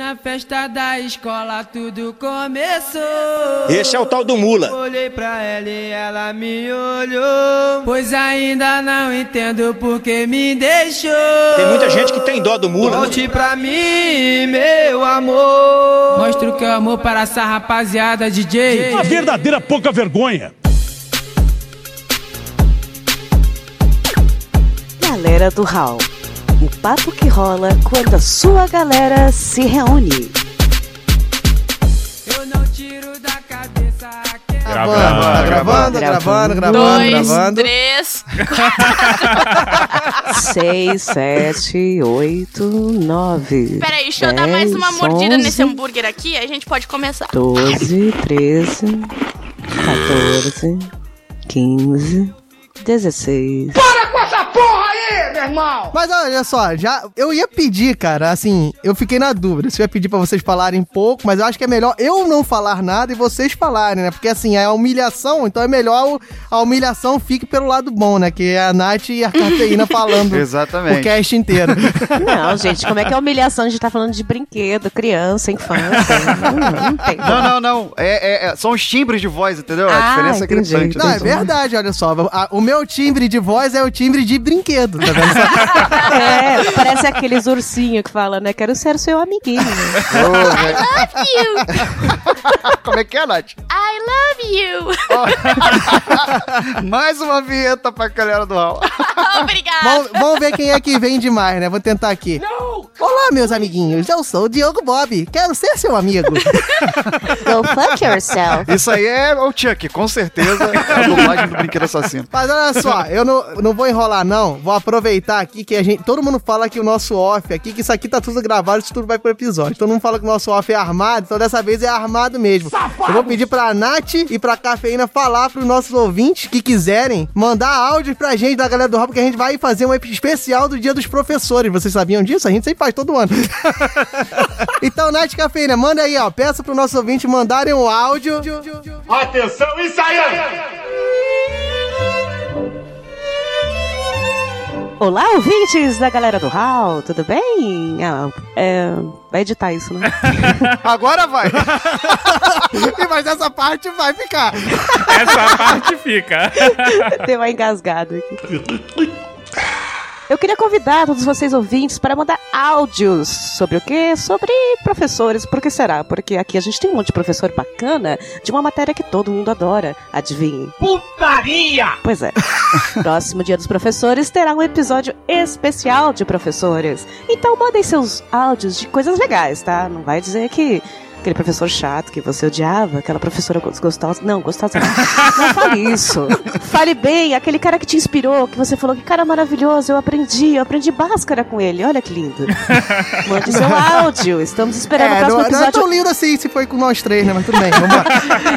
Na festa da escola tudo começou. Esse é o tal do mula. Olhei pra ela e ela me olhou. Pois ainda não entendo por que me deixou. Tem muita gente que tem dó do mula. Volte pra mim, meu amor. Mostra o que é amor para essa rapaziada, DJ. Uma verdadeira pouca vergonha. Galera do Hall. O papo que rola quando a sua galera se reúne. Eu não tiro da cabeça aquele. Gravando, tá gravando, gravando, gravando, Dois, gravando. três. Seis, sete, oito, nove. Peraí, deixa eu dar mais uma dez, mordida nesse onze, hambúrguer aqui, a gente pode começar. 12, 13, 14, 15, 16. Mas olha só, já eu ia pedir, cara, assim, eu fiquei na dúvida se eu ia pedir pra vocês falarem pouco, mas eu acho que é melhor eu não falar nada e vocês falarem, né? Porque assim, é a humilhação, então é melhor o- a humilhação fique pelo lado bom, né? Que é a Nath e a cafeína falando o Exatamente. cast inteiro. Não, gente, como é que é humilhação? A gente tá falando de brinquedo, criança, infância. Não, não tem. Não, não, não. É, é- é- são os timbres de voz, entendeu? a Ah, diferença entendi. é gritante. Não, é né? verdade, olha só. a- o meu timbre de voz é o timbre de brinquedo, tá vendo? É, parece aqueles ursinhos que falam, né? Quero ser seu amiguinho. Ô, velho. Como é que é, Nath? I love you! Mais uma vinheta pra galera do Hall. Obrigada! vamos, vamos ver quem é que vem demais, né? Vou tentar aqui. Olá, meus amiguinhos. Eu sou o Diogo Bob. Quero ser seu amigo. Go fuck yourself. Isso aí é o Chuck, com certeza. É a dublagem do Brinquedo Assassino. Mas olha só, eu não, não vou enrolar, não. Vou aproveitar aqui que a gente. Todo mundo fala que o nosso off aqui, que isso aqui tá tudo gravado, isso tudo vai pro episódio. Todo mundo fala que o nosso off é armado, então dessa vez é armado mesmo. Eu vou pedir pra Nath e pra Cafeína falar pros nossos ouvintes que quiserem mandar áudios pra gente da galera do Rabo, que a gente vai fazer um especial do Dia dos Professores. Vocês sabiam disso? A gente sempre faz todo ano. então, Nath e Cafeína, manda aí, ó. Peça pro nosso ouvinte mandarem um áudio. Atenção, ensaiando! Olá, ouvintes da galera do Hall, tudo bem? Ah, é, vai editar isso, né? Agora vai. Mas essa parte vai ficar. Essa parte fica. Deu uma engasgada aqui. Eu queria convidar todos vocês ouvintes para mandar áudios sobre o quê? Sobre professores. Por que será? Porque aqui a gente tem um monte de professor bacana de uma matéria que todo mundo adora. Adivinhem? Putaria! Pois é. Próximo dia dos professores terá um episódio especial de professores. Então mandem seus áudios de coisas legais, tá? Não vai dizer que aquele professor chato que você odiava, aquela professora gostosa. Não, gostosa não. Não fale isso. Fale bem, aquele cara que te inspirou, que você falou que cara maravilhoso, eu aprendi, eu aprendi Bhaskara com ele. Olha que lindo. Mande seu áudio. Estamos esperando o É, próximo não, não é episódio. tão lindo assim se foi com nós três, né? Mas tudo bem, vamos lá.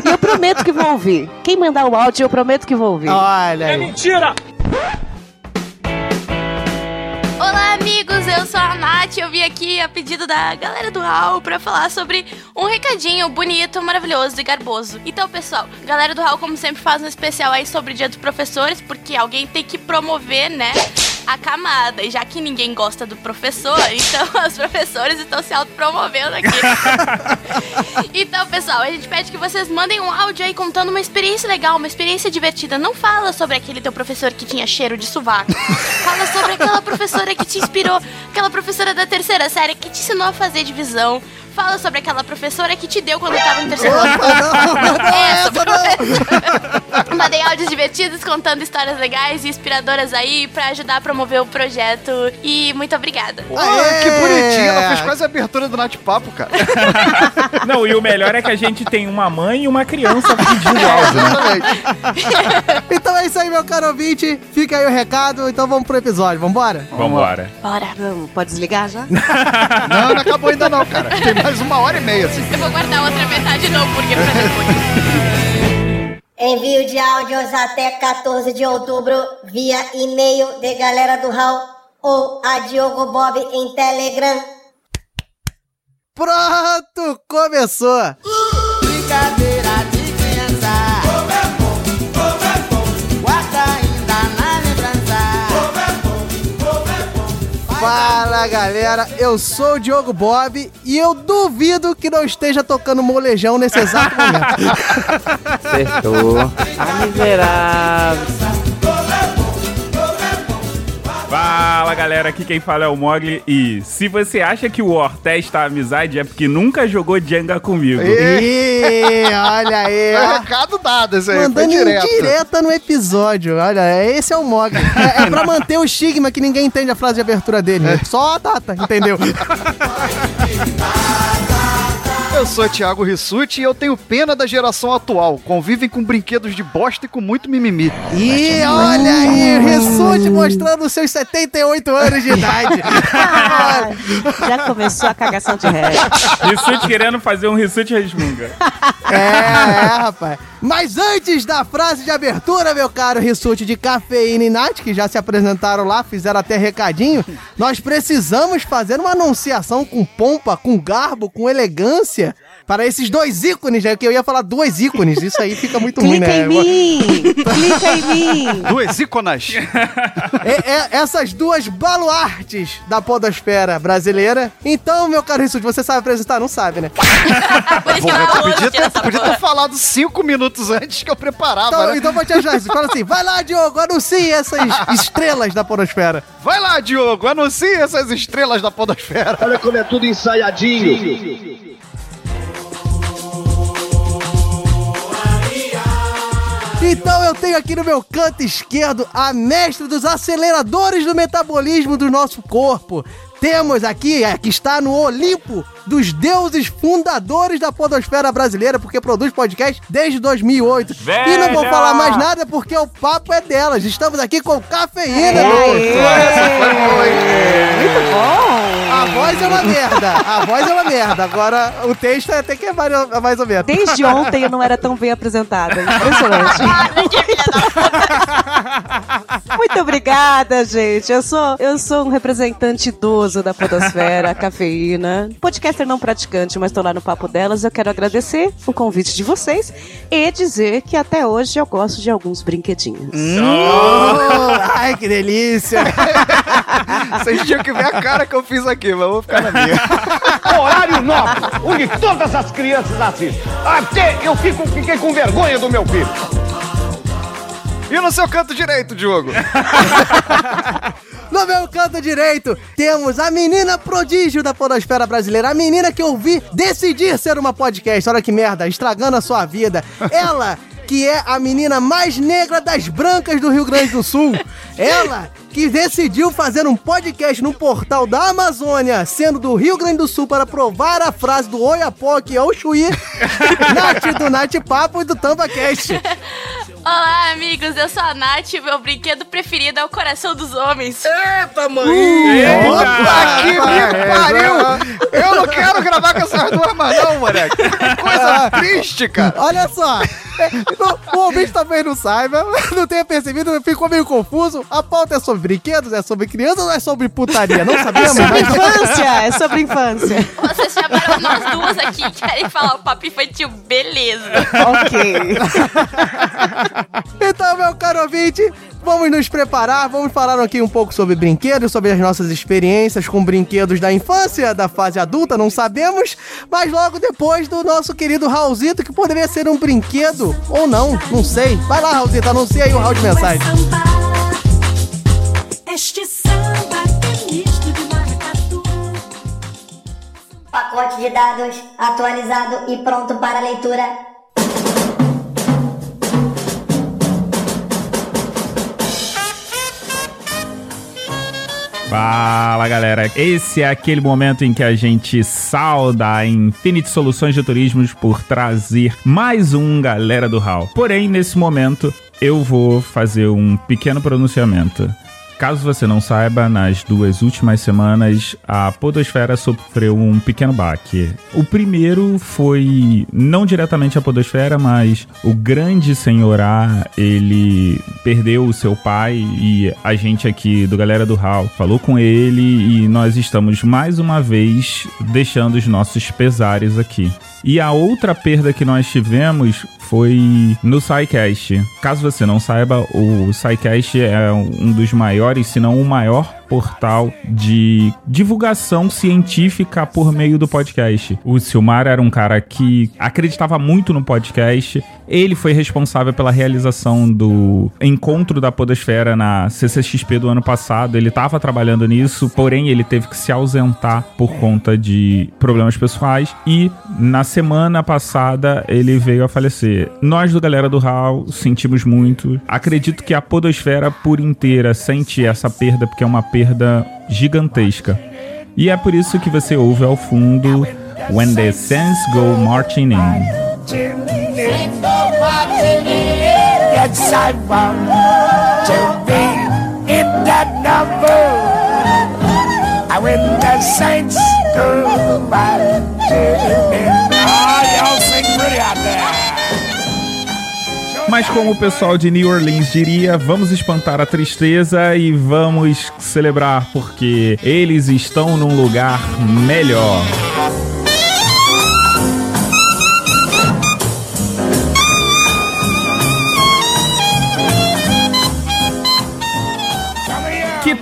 E eu prometo que vou ouvir. Quem mandar o áudio, eu prometo que vou ouvir. Olha É aí. mentira! Amigos, eu sou a Nath. Eu vim aqui a pedido da galera do Hall pra falar sobre um recadinho bonito, maravilhoso e garboso. Então, pessoal, galera do Hall, como sempre, faz um especial aí sobre o Dia dos Professores, porque alguém tem que promover, né? A camada, e já que ninguém gosta do professor, então os professores estão se autopromovendo aqui. Então, pessoal, a gente pede que vocês mandem um áudio aí contando uma experiência legal, uma experiência divertida. Não fala sobre aquele teu professor que tinha cheiro de sovaco. Fala sobre aquela professora que te inspirou, aquela professora da terceira série que te ensinou a fazer divisão. Fala sobre aquela professora que te deu quando tava no terceiro ano. Essa professora. Mandei áudios divertidos contando histórias legais e inspiradoras aí pra ajudar a promover o projeto. E muito obrigada. Pô, que bonitinho. Ela fez quase a abertura do Nath Papo, cara. Não, e o melhor é que a gente tem uma mãe e uma criança pedindo áudio, né? Exatamente. Então é isso aí, meu caro ouvinte. Fica aí o recado, então vamos pro episódio. Vambora? Vambora. Bora. Vamos, pode desligar já? Não, não acabou ainda não, cara. Tem mais uma hora e meia, assim. Eu vou guardar outra metade do hambúrguer pra depois. Envio de áudios até 14 de outubro via e-mail de galera do Hall ou a Diogo Bob em Telegram. Pronto, começou. Fala galera, eu sou o Diogo Bob e eu duvido que não esteja tocando molejão nesse exato momento. Acertou. Ah, miserável. Fala galera, aqui quem fala é o Mogli e se você acha que o Ortez tá amizade é porque nunca jogou Jenga comigo. Ih, olha aí. É recado dado esse aí, Mandando direto. indireta no episódio. Olha, esse é o Mog. É, é pra manter o estigma que ninguém entende a frase de abertura dele. né? Só a data, entendeu? Eu sou Thiago Rissuti e eu tenho pena da geração atual. Convivem com brinquedos de bosta e com muito mimimi. E olha aí, Rissuti mostrando seus 78 anos de idade. Já começou a cagação de regra. Rissuti querendo fazer um Rissuti resmunga. é, é, rapaz. Mas antes da frase de abertura, meu caro Rissuti de Cafeína e Nath, que já se apresentaram lá, fizeram até recadinho, nós precisamos fazer uma anunciação com pompa, com garbo, com elegância para esses dois ícones, né? Que eu ia falar dois ícones, isso aí fica muito ruim, Clica né? em mim! Clica em mim! Duas íconas. É- é- essas duas baluartes da podosfera brasileira. Então, meu caro Rissuti, você sabe apresentar? Não sabe, né? Por isso que Porra, não tu rolou podia ter, podia ter falado cinco minutos antes que eu preparava, Então, né? então vou te ajudar. Fala assim, vai lá, Diogo, anuncie essas estrelas da podosfera. Vai lá, Diogo, anuncie essas estrelas da podosfera. Olha como é tudo ensaiadinho. Então eu tenho aqui no meu canto esquerdo a mestre dos aceleradores do metabolismo do nosso corpo. Temos aqui, é, que está no Olimpo dos deuses fundadores da podosfera brasileira, porque produz podcast desde 2008. E não vou Velha! falar mais nada porque o papo é delas. Estamos aqui com cafeína. Aê! Muito bom! A voz é uma merda. A voz é uma merda. Agora o texto é até que é mais, mais ou menos. Desde ontem eu não era tão bem apresentada. Impressionante. Muito obrigada, gente. Eu sou, eu sou um representante idoso da Podosfera, cafeína. Podcaster não praticante, mas estou lá no papo delas. Eu quero agradecer o convite de vocês e dizer que até hoje eu gosto de alguns brinquedinhos. Oh, ai, que delícia. Vocês tinham que ver a cara que eu fiz aqui, mas vou ficar na minha. Horário nobre, onde todas as crianças assistem. Até eu fico, fiquei com vergonha do meu filho. E no seu canto direito, Diogo? No meu canto direito, temos a menina prodígio da podosfera brasileira. A menina que eu vi decidir ser uma podcast. Olha que merda, estragando a sua vida. Ela, que é a menina mais negra das brancas do Rio Grande do Sul. Ela, que decidiu fazer um podcast no portal da Amazônia, sendo do Rio Grande do Sul, para provar a frase do Oiapoque ao Chuí. Nath do Nath Papo e do TambaCast. Olá, amigos, eu sou a Nath e o meu brinquedo preferido é o coração dos homens. Eita, mãe! Puta que me pariu! Eu não quero gravar com essas duas mais não, moleque. Que coisa triste, cara. Olha só, é, o, ouvinte talvez não saiba, não tenha percebido, ficou meio confuso. A pauta é sobre brinquedos, é sobre crianças ou é sobre putaria? Não sabemos, Sobre mas... infância, é sobre infância. Vocês chamaram nós duas aqui e querem falar o papo infantil, beleza. Ok. Então, meu caro ouvinte, vamos nos preparar, vamos falar aqui um pouco sobre brinquedos, sobre as nossas experiências com brinquedos da infância, da fase adulta, não sabemos, mas logo depois do nosso querido Raulzito, que poderia ser um brinquedo ou não, não sei. Vai lá, Raulzito, anuncia aí o round de mensagem. Este samba é misto de. Pacote de dados atualizado e pronto para leitura. Fala galera, esse é aquele momento em que a gente sauda a Infinity Soluções de Turismos por trazer mais um Galera do Hall. Porém, nesse momento, eu vou fazer um pequeno pronunciamento. Caso você não saiba, nas duas últimas semanas a Podosfera sofreu um pequeno baque. O primeiro foi não diretamente a Podosfera, mas o grande senhor A, ele perdeu o seu pai e a gente aqui do Galera do Hall falou com ele e nós estamos mais uma vez deixando os nossos pesares aqui. E a outra perda que nós tivemos foi no SciCast. Caso você não saiba, o SciCast é um dos maiores, se não o maior portal de divulgação científica por meio do podcast. O Silmar era um cara que acreditava muito no podcast. Ele foi responsável pela realização do encontro da Podosfera na CCXP do ano passado. Ele estava trabalhando nisso, porém ele teve que se ausentar por conta de problemas pessoais. E na semana passada ele veio a falecer. Nós do Galera do HAL sentimos muito. Acredito que a Podosfera por inteira sente essa perda, porque é uma perda gigantesca. E é por isso que você ouve ao fundo When the Saints Go Marching In. When the saints go marching Mas como o pessoal de New Orleans diria, vamos espantar a tristeza e vamos celebrar porque eles estão num lugar melhor.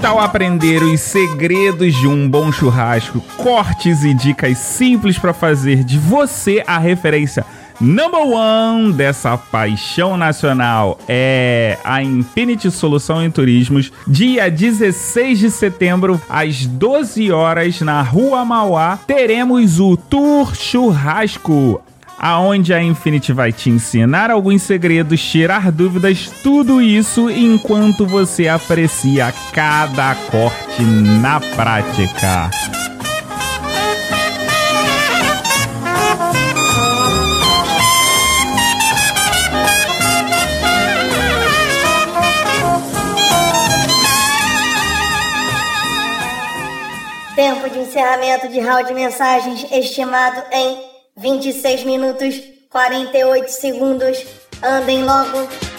Tal aprender os segredos de um bom churrasco? Cortes e dicas simples para fazer de você a referência number one dessa paixão nacional é a Infinity Solução em Turismos, dia 16 de setembro, às 12 horas, na Rua Mauá, teremos o Tour Churrasco aonde a Infinity vai te ensinar alguns segredos, tirar dúvidas, tudo isso enquanto você aprecia cada corte na prática. Encerramento de round de mensagens estimado em 26 minutos 48 segundos. Andem logo.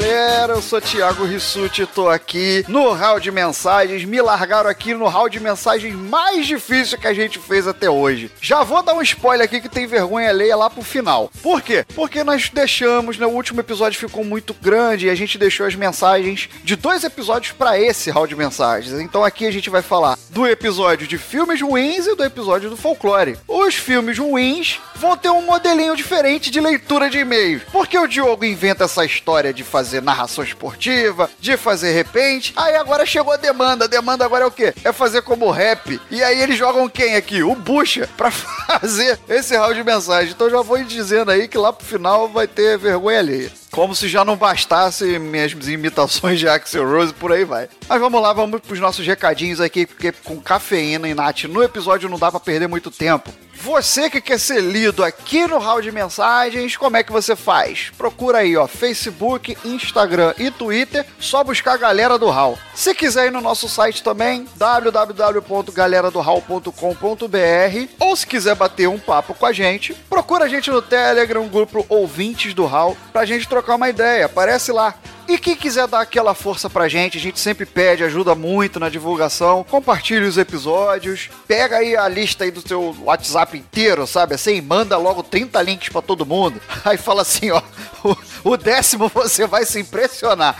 Galera, eu sou Thiago Rissuti, tô aqui no round de mensagens. Me largaram aqui no round de mensagens mais difícil que a gente fez até hoje. Já vou dar um spoiler aqui que tem vergonha alheia lá pro final. Por quê? Porque nós deixamos, né? O último episódio ficou muito grande e a gente deixou as mensagens de dois episódios pra esse round de mensagens. Então aqui a gente vai falar do episódio de filmes ruins e do episódio do folclore. Os filmes ruins vão ter um modelinho diferente de leitura de e-mails. Porque o Diogo inventa essa história de fazer narração esportiva, de fazer repente. Aí agora chegou a demanda. A demanda agora é o quê? É fazer como rap. E aí eles jogam quem aqui? O Bucha pra fazer esse round de mensagem. Então já vou dizendo aí que lá pro final vai ter vergonha alheia. Como se já não bastasse minhas imitações de Axel Rose, por aí vai. Mas vamos lá, vamos pros nossos recadinhos aqui, porque com cafeína e Nath no episódio não dá pra perder muito tempo. Você que quer ser lido aqui no Hall de Mensagens, como é que você faz? Procura aí, ó, Facebook, Instagram e Twitter, só buscar a Galera do Hall. Se quiser ir no nosso site também, www.galeradohall.com.br ou se quiser bater um papo com a gente, procura a gente no Telegram, grupo Ouvintes do Hall, pra gente trocar uma ideia, aparece lá. E quem quiser dar aquela força pra gente, a gente sempre pede, ajuda muito na divulgação. Compartilhe os episódios. Pega aí a lista aí do seu WhatsApp inteiro, sabe? Assim, manda logo 30 links pra todo mundo. Aí fala assim, ó, o, o décimo você vai se impressionar.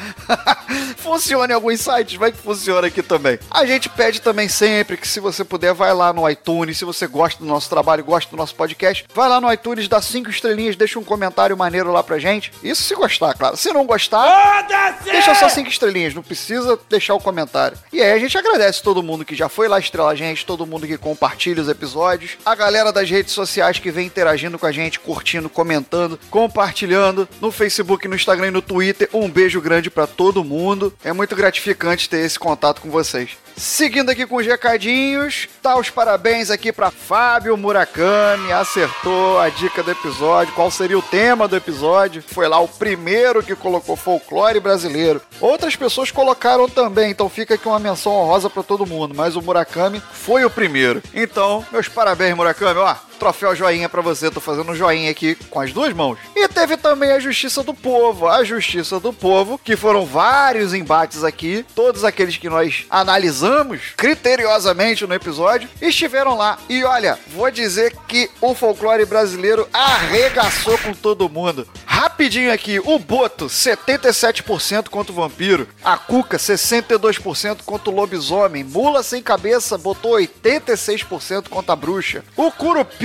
funciona em alguns sites, vai que funciona aqui também. A gente pede também sempre que se você puder, vai lá no iTunes, se você gosta do nosso trabalho, gosta do nosso podcast, vai lá no iTunes, dá cinco estrelinhas, deixa um comentário maneiro lá pra gente. Isso se gostar, claro. Se não gostar, Deixa só cinco estrelinhas, não precisa deixar o comentário. E aí a gente agradece todo mundo que já foi lá estrelar a gente, todo mundo que compartilha os episódios, a galera das redes sociais que vem interagindo com a gente, curtindo, comentando, compartilhando no Facebook, no Instagram e no Twitter. Um beijo grande pra todo mundo. É muito gratificante ter esse contato com vocês. Seguindo aqui com os recadinhos, tá os parabéns aqui pra Fábio Murakami, acertou a dica do episódio, qual seria o tema do episódio. Foi lá o primeiro que colocou folclore brasileiro. Outras pessoas colocaram também, então fica aqui uma menção honrosa pra todo mundo, mas o Murakami foi o primeiro. Então, meus parabéns, Murakami, ó. Troféu joinha pra você, tô fazendo um joinha aqui com as duas mãos. E teve também a Justiça do Povo. A Justiça do Povo, que foram vários embates aqui, todos aqueles que nós analisamos criteriosamente no episódio, estiveram lá. E olha, vou dizer que o folclore brasileiro arregaçou com todo mundo. Rapidinho aqui, o Boto, 77% contra o vampiro. A Cuca, 62% contra o lobisomem. Mula sem cabeça botou 86% contra a bruxa. O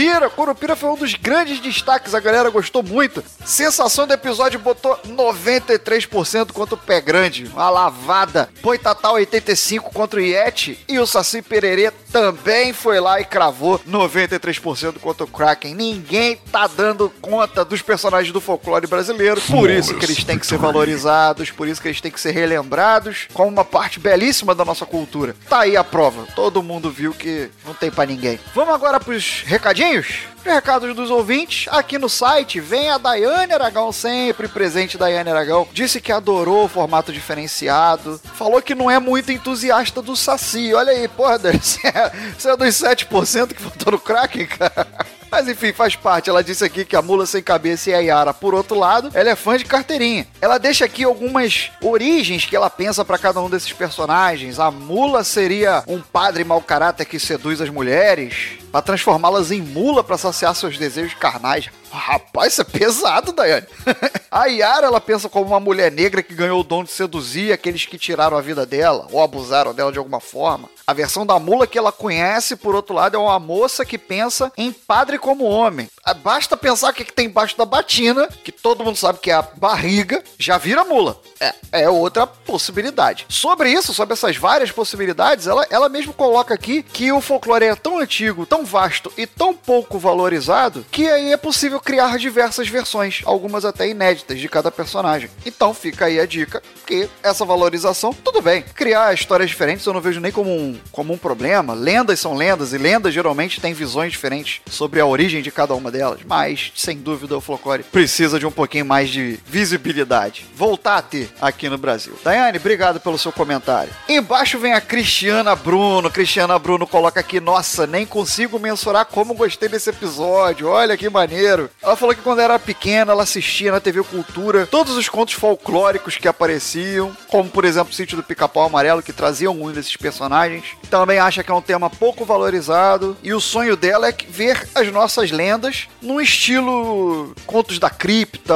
Curupira, Curupira foi um dos grandes destaques, a galera gostou muito. Sensação do episódio botou 93% contra o Pé Grande. Uma lavada. Boitatá 85% contra o Yeti. E o Saci Pererê também foi lá e cravou 93% contra o Kraken. Ninguém tá dando conta dos personagens do folclore brasileiro. Por isso que eles têm que ser valorizados, por isso que eles têm que ser relembrados como uma parte belíssima da nossa cultura. Tá aí a prova. Todo mundo viu que não tem pra ninguém. Vamos agora pros recadinhos? Recados dos ouvintes, aqui no site vem a Daiane Aragão, sempre presente Daiane Aragão. Disse que adorou o formato diferenciado. Falou que não é muito entusiasta do Saci. Olha aí, porra, você é, você é dos 7% que votou no Kraken, cara. Mas enfim, faz parte. Ela disse aqui que a mula sem cabeça e a Yara, por outro lado, ela é fã de carteirinha. Ela deixa aqui algumas origens que ela pensa para cada um desses personagens. A mula seria um padre mau caráter que seduz as mulheres para transformá-las em mula para saciar seus desejos carnais. Rapaz, isso é pesado, Daiane. a Yara, ela pensa como uma mulher negra que ganhou o dom de seduzir aqueles que tiraram a vida dela ou abusaram dela de alguma forma. A versão da mula que ela conhece, por outro lado, é uma moça que pensa em padre como homem. Basta pensar o que, que tem embaixo da batina, que todo mundo sabe que é a barriga, já vira mula. É, é outra possibilidade. Sobre isso, sobre essas várias possibilidades, ela, ela mesmo coloca aqui que o folclore é tão antigo, tão vasto e tão pouco valorizado que aí é possível criar diversas versões, algumas até inéditas de cada personagem. Então fica aí a dica que essa valorização, tudo bem. Criar histórias diferentes eu não vejo nem como um, como um problema. Lendas são lendas e lendas geralmente têm visões diferentes sobre a origem de cada uma delas, mas sem dúvida o folclore precisa de um pouquinho mais de visibilidade. Voltar a ter aqui no Brasil. Daiane, obrigado pelo seu comentário. Embaixo vem a Cristiana Bruno. Cristiana Bruno coloca aqui: Nossa, nem consigo mensurar como gostei desse episódio. Olha que maneiro. Ela falou que quando era pequena, ela assistia na TV Cultura todos os contos folclóricos que apareciam, como por exemplo o Sítio do Pica-Pau Amarelo, que traziam um desses personagens. Também acha que é um tema pouco valorizado. E o sonho dela é ver as nossas lendas num estilo contos da cripta.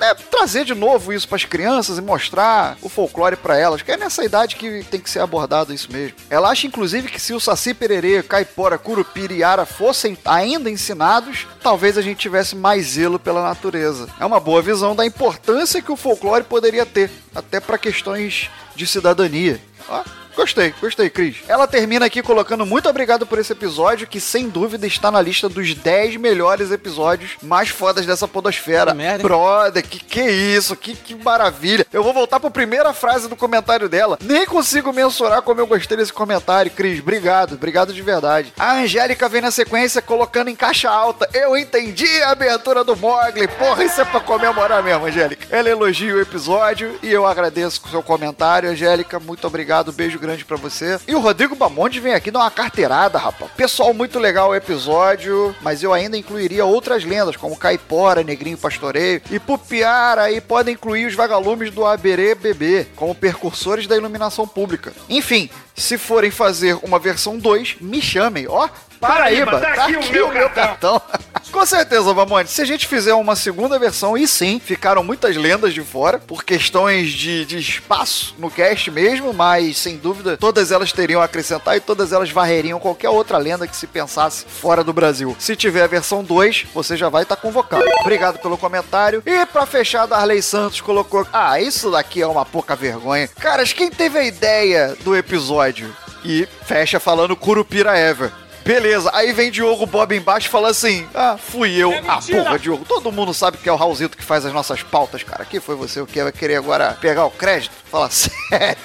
É, trazer de novo isso para as crianças e mostrar o folclore para elas, que é nessa idade que tem que ser abordado isso mesmo. Ela acha inclusive que se o Saci Pererê, Caipora, Curupira e Ara fossem ainda ensinados, talvez a gente tivesse mais zelo pela natureza. É uma boa visão da importância que o folclore poderia ter, até para questões de cidadania. Ó, Gostei, gostei, Cris. Ela termina aqui colocando muito obrigado por esse episódio, que sem dúvida está na lista dos 10 melhores episódios mais fodas dessa podosfera. Que merda, hein? Brother, que que isso? Que, que maravilha. Eu vou voltar pra primeira frase do comentário dela. Nem consigo mensurar como eu gostei desse comentário, Cris. Obrigado, obrigado de verdade. A Angélica vem na sequência colocando em caixa alta. Eu entendi a abertura do Mogli. Porra, isso é pra comemorar mesmo, Angélica. Ela elogia o episódio e eu agradeço o seu comentário, Angélica. Muito obrigado, beijo grande pra você. E o Rodrigo Bamonte vem aqui dar uma carteirada, rapaz. Pessoal, muito legal o episódio, mas eu ainda incluiria outras lendas, como Caipora, Negrinho Pastoreio. E Pupiara aí podem incluir os vagalumes do Aberê Bebê, como percursores da iluminação pública. Enfim, se forem fazer uma versão 2, me chamem, ó. Paraíba, tá aqui, o meu cartão. Com certeza, Vamonte. Se a gente fizer uma segunda versão, e sim, ficaram muitas lendas de fora, por questões de, de espaço no cast mesmo, mas sem dúvida todas elas teriam a acrescentar e todas elas varreriam qualquer outra lenda que se pensasse fora do Brasil. Se tiver a versão 2, você já vai estar convocado. Obrigado pelo comentário. E pra fechar, Darley Santos colocou: Ah, isso daqui é uma pouca vergonha. Caras, quem teve a ideia do episódio? E fecha falando Curupira Ever. Beleza, aí vem Diogo Bob embaixo e fala assim: Ah, fui eu. ah, porra, Diogo, todo mundo sabe que é o Raulzito que faz as nossas pautas, cara. Que foi você o que vai querer agora pegar o crédito? Fala sério.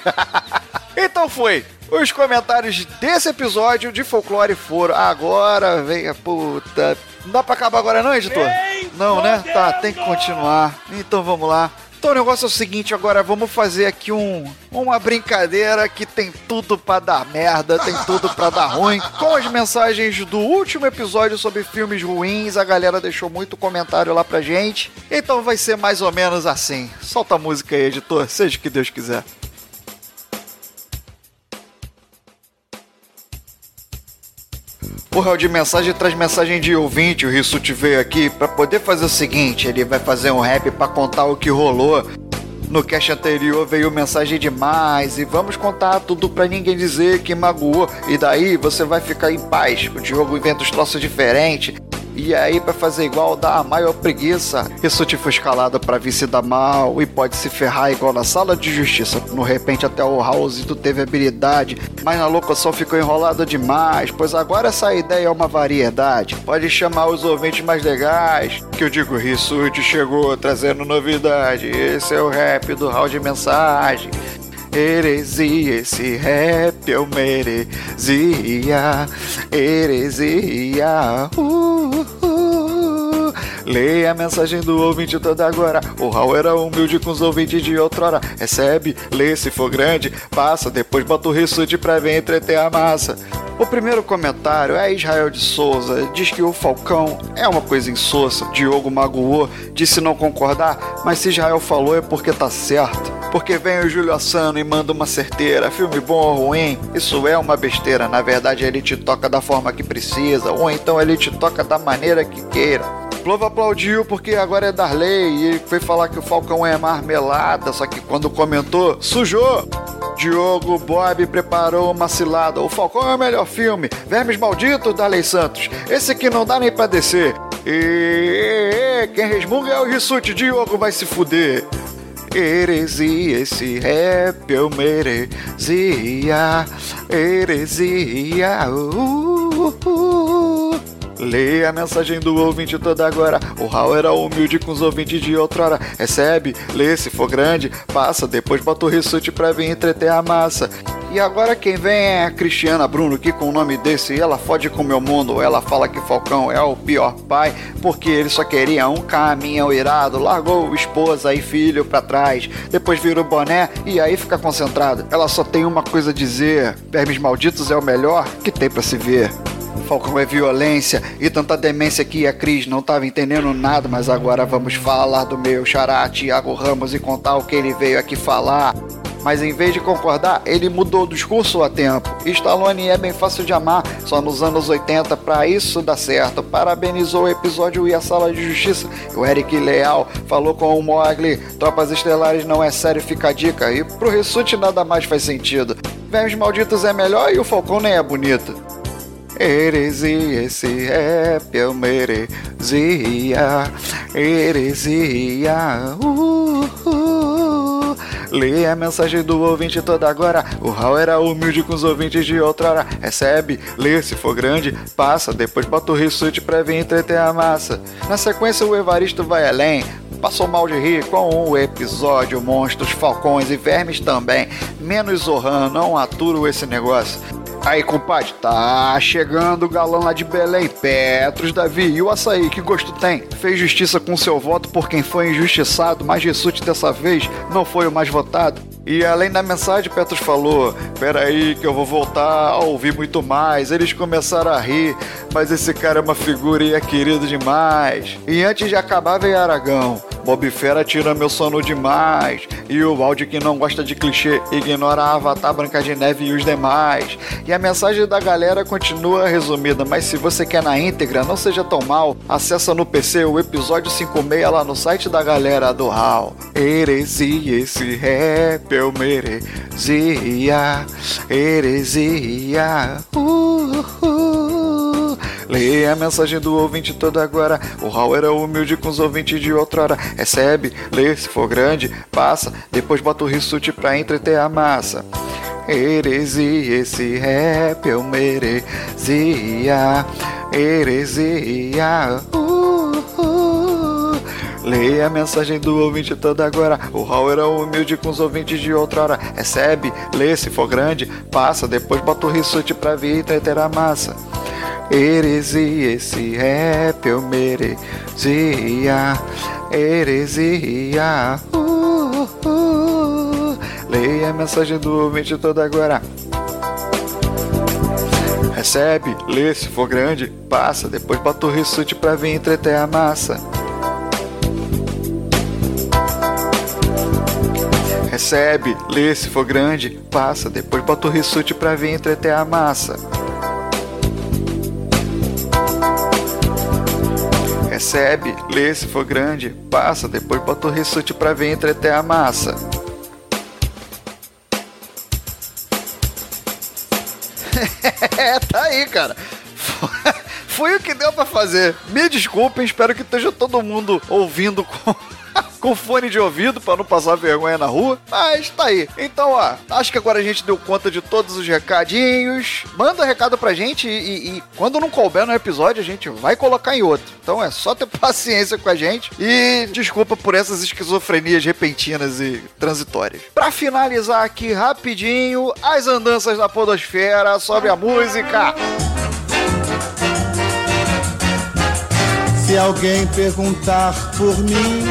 então foi. Os comentários desse episódio de folclore foram. Agora vem a puta. Não dá pra acabar agora, não, editor? Não, né? Tá, tem que continuar. Então vamos lá. Então o negócio é o seguinte, agora vamos fazer aqui um, uma brincadeira que tem tudo pra dar merda, tem tudo pra dar ruim. Com as mensagens do último episódio sobre filmes ruins, a galera deixou muito comentário lá pra gente. Então vai ser mais ou menos assim. Solta a música aí, editor, seja o que Deus quiser. Réu de mensagem traz mensagem de ouvinte. O Rissuti veio aqui para poder fazer o seguinte: ele vai fazer um rap para contar o que rolou. No cast anterior veio mensagem demais e vamos contar tudo pra ninguém dizer que magoou. E daí você vai ficar em paz. O Diogo inventa os troços diferentes. E aí, pra fazer igual, dá a maior preguiça. Isso te foi escalado pra vice dar mal e pode se ferrar igual na sala de justiça. No repente, até o Raulzito teve habilidade, mas na locução ficou enrolado demais. Pois agora essa ideia é uma variedade. Pode chamar os ouvintes mais legais. Que eu digo, Rissuti chegou trazendo novidade. Esse é o rap do Raul de mensagem heresia, esse rap eu merecia, heresia. Uh, uh. Leia a mensagem do ouvinte toda agora. O Raul era humilde com os ouvintes de outrora. Recebe, lê se for grande, passa, depois bota o rissuti pra vir entreter a massa. O primeiro comentário é Israel de Souza. Diz que o Falcão é uma coisa insossa. Diogo magoou, disse não concordar, mas se Israel falou é porque tá certo. Porque vem o Júlio Assano e manda uma certeira. Filme bom ou ruim, isso é uma besteira. Na verdade, ele te toca da forma que precisa, ou então ele te toca da maneira que queira. Globo aplaudiu porque agora é Darley e foi falar que o Falcão é marmelada, só que quando comentou, sujou. Diogo Bob preparou uma cilada. O Falcão é o melhor filme. Vermes Malditos, Darley Santos. Esse aqui não dá nem pra descer. E quem resmunga é o Rissuti. Diogo vai se fuder. Heresia, esse rap eu merecia. Heresia. Uh, uh, uh. Leia a mensagem do ouvinte toda agora. O Raul era humilde com os ouvintes de outrora. Recebe, lê, se for grande, passa, depois bota o rissuti pra vir entreter a massa. E agora quem vem é a Cristiana Bruno, que com o nome desse ela fode com o meu mundo. Ela fala que Falcão é o pior pai, porque ele só queria um caminhão irado. Largou esposa e filho pra trás, depois vira o boné e aí fica concentrada. Ela só tem uma coisa a dizer: Vermes Malditos é o melhor que tem pra se ver. Falcão é violência e tanta demência que a Cris não estava entendendo nada, mas agora vamos falar do meu xará Tiago Ramos e contar o que ele veio aqui falar. Mas em vez de concordar, ele mudou o discurso a tempo. Stallone é bem fácil de amar, só nos anos 80 para isso dar certo. Parabenizou o episódio e a Sala de Justiça. O Eric Leal falou com o Mogli: Tropas Estelares não é sério, fica a dica. E pro Rissuti nada mais faz sentido. Vermes Malditos é melhor e o Falcão nem é bonito. Heresia, esse rap eu merecia. Heresia. Uh, uh. Lê a mensagem do ouvinte toda agora. O Raul era humilde com os ouvintes de outrora. Recebe, lê, se for grande, passa. Depois bota o rissuti pra vir entreter a massa. Na sequência, o Evaristo vai além. Passou mal de rir com o episódio Monstros, Falcões e Vermes também. Menos Zohan, não aturo esse negócio. Aí, compadre, tá chegando o galão lá de Belém, Petros Davi. E o açaí, que gosto tem? Fez justiça com seu voto por quem foi injustiçado, mas Jesus dessa vez não foi o mais votado. E além da mensagem, Petros falou: Peraí, que eu vou voltar a ouvir muito mais. Eles começaram a rir, mas esse cara é uma figura e é querido demais. E antes de acabar, veio Aragão. Bob Fera tira meu sono demais. E o Valde que não gosta de clichê ignora a Avatar Branca de Neve e os demais. E a mensagem da galera continua resumida, mas se você quer na íntegra, não seja tão mal. Acessa no PC o episódio 56 lá no site da galera do HAL. Heresia, esse rap eu merecia. Heresia. Uh, uh. Leia a mensagem do ouvinte toda agora. O Raul era humilde com os ouvintes de outrora. Recebe, lê, se for grande, passa. Depois bota o rissuti pra entreter a massa. Heresia, esse rap eu merecia. Heresia. Uh, uh. Leia a mensagem do ouvinte toda agora. O Raul era humilde com os ouvintes de outrora. Recebe, lê, se for grande, passa. Depois bota o rissuti pra vir entreter a massa. Heresia, esse rap eu merecia. Heresia. Uh, a mensagem do ouvinte toda agora. Recebe, lê se for grande, passa, depois bota o rissuti pra vir entreter a massa. Recebe, lê se for grande, passa, depois bota o rissuti pra vir entreter a massa. Recebe, lê se for grande, passa, depois bota o rissuti pra vir entreter a massa. Tá aí, cara. Foi o que deu pra fazer. Me desculpem, espero que esteja todo mundo ouvindo com. Com fone de ouvido para não passar vergonha na rua, mas tá aí. Então, ó, acho que agora a gente deu conta de todos os recadinhos. Manda recado pra gente e, e- quando não couber no episódio, a gente vai colocar em outro. Então é só ter paciência com a gente e desculpa por essas esquizofrenias repentinas e transitórias. Pra finalizar aqui rapidinho, as andanças da podosfera sobre a música. Se alguém perguntar por mim,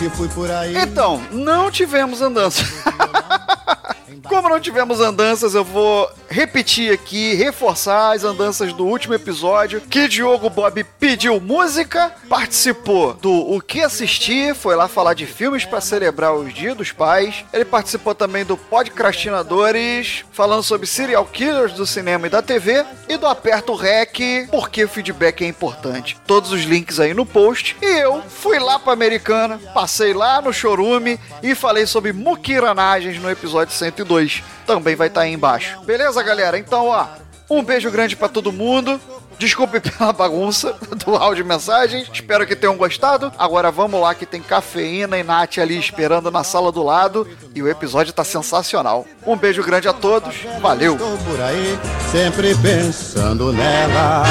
que fui por aí. Então, não tivemos andanças. Como não tivemos andanças, eu vou repetir aqui, reforçar as andanças do último episódio, que Diogo Bob pediu música, participou do O Que Assistir, foi lá falar de filmes para celebrar os Dias dos Pais. Ele participou também do Podcrastinadores, falando sobre serial killers do cinema e da TV, e do Aperto Rec, porque o feedback é importante. Todos os links aí no post. E eu fui lá pra Americana, passei lá no chorume e falei sobre muquiranagens no episódio 102. Também vai estar aí embaixo. Beleza, galera? Então, ó, um beijo grande pra todo mundo. Desculpe pela bagunça do áudio mensagem. Espero que tenham gostado. Agora vamos lá que tem cafeína e Nath ali esperando na sala do lado. E o episódio tá sensacional. Um beijo grande a todos. Valeu! Estou por aí, sempre pensando nela.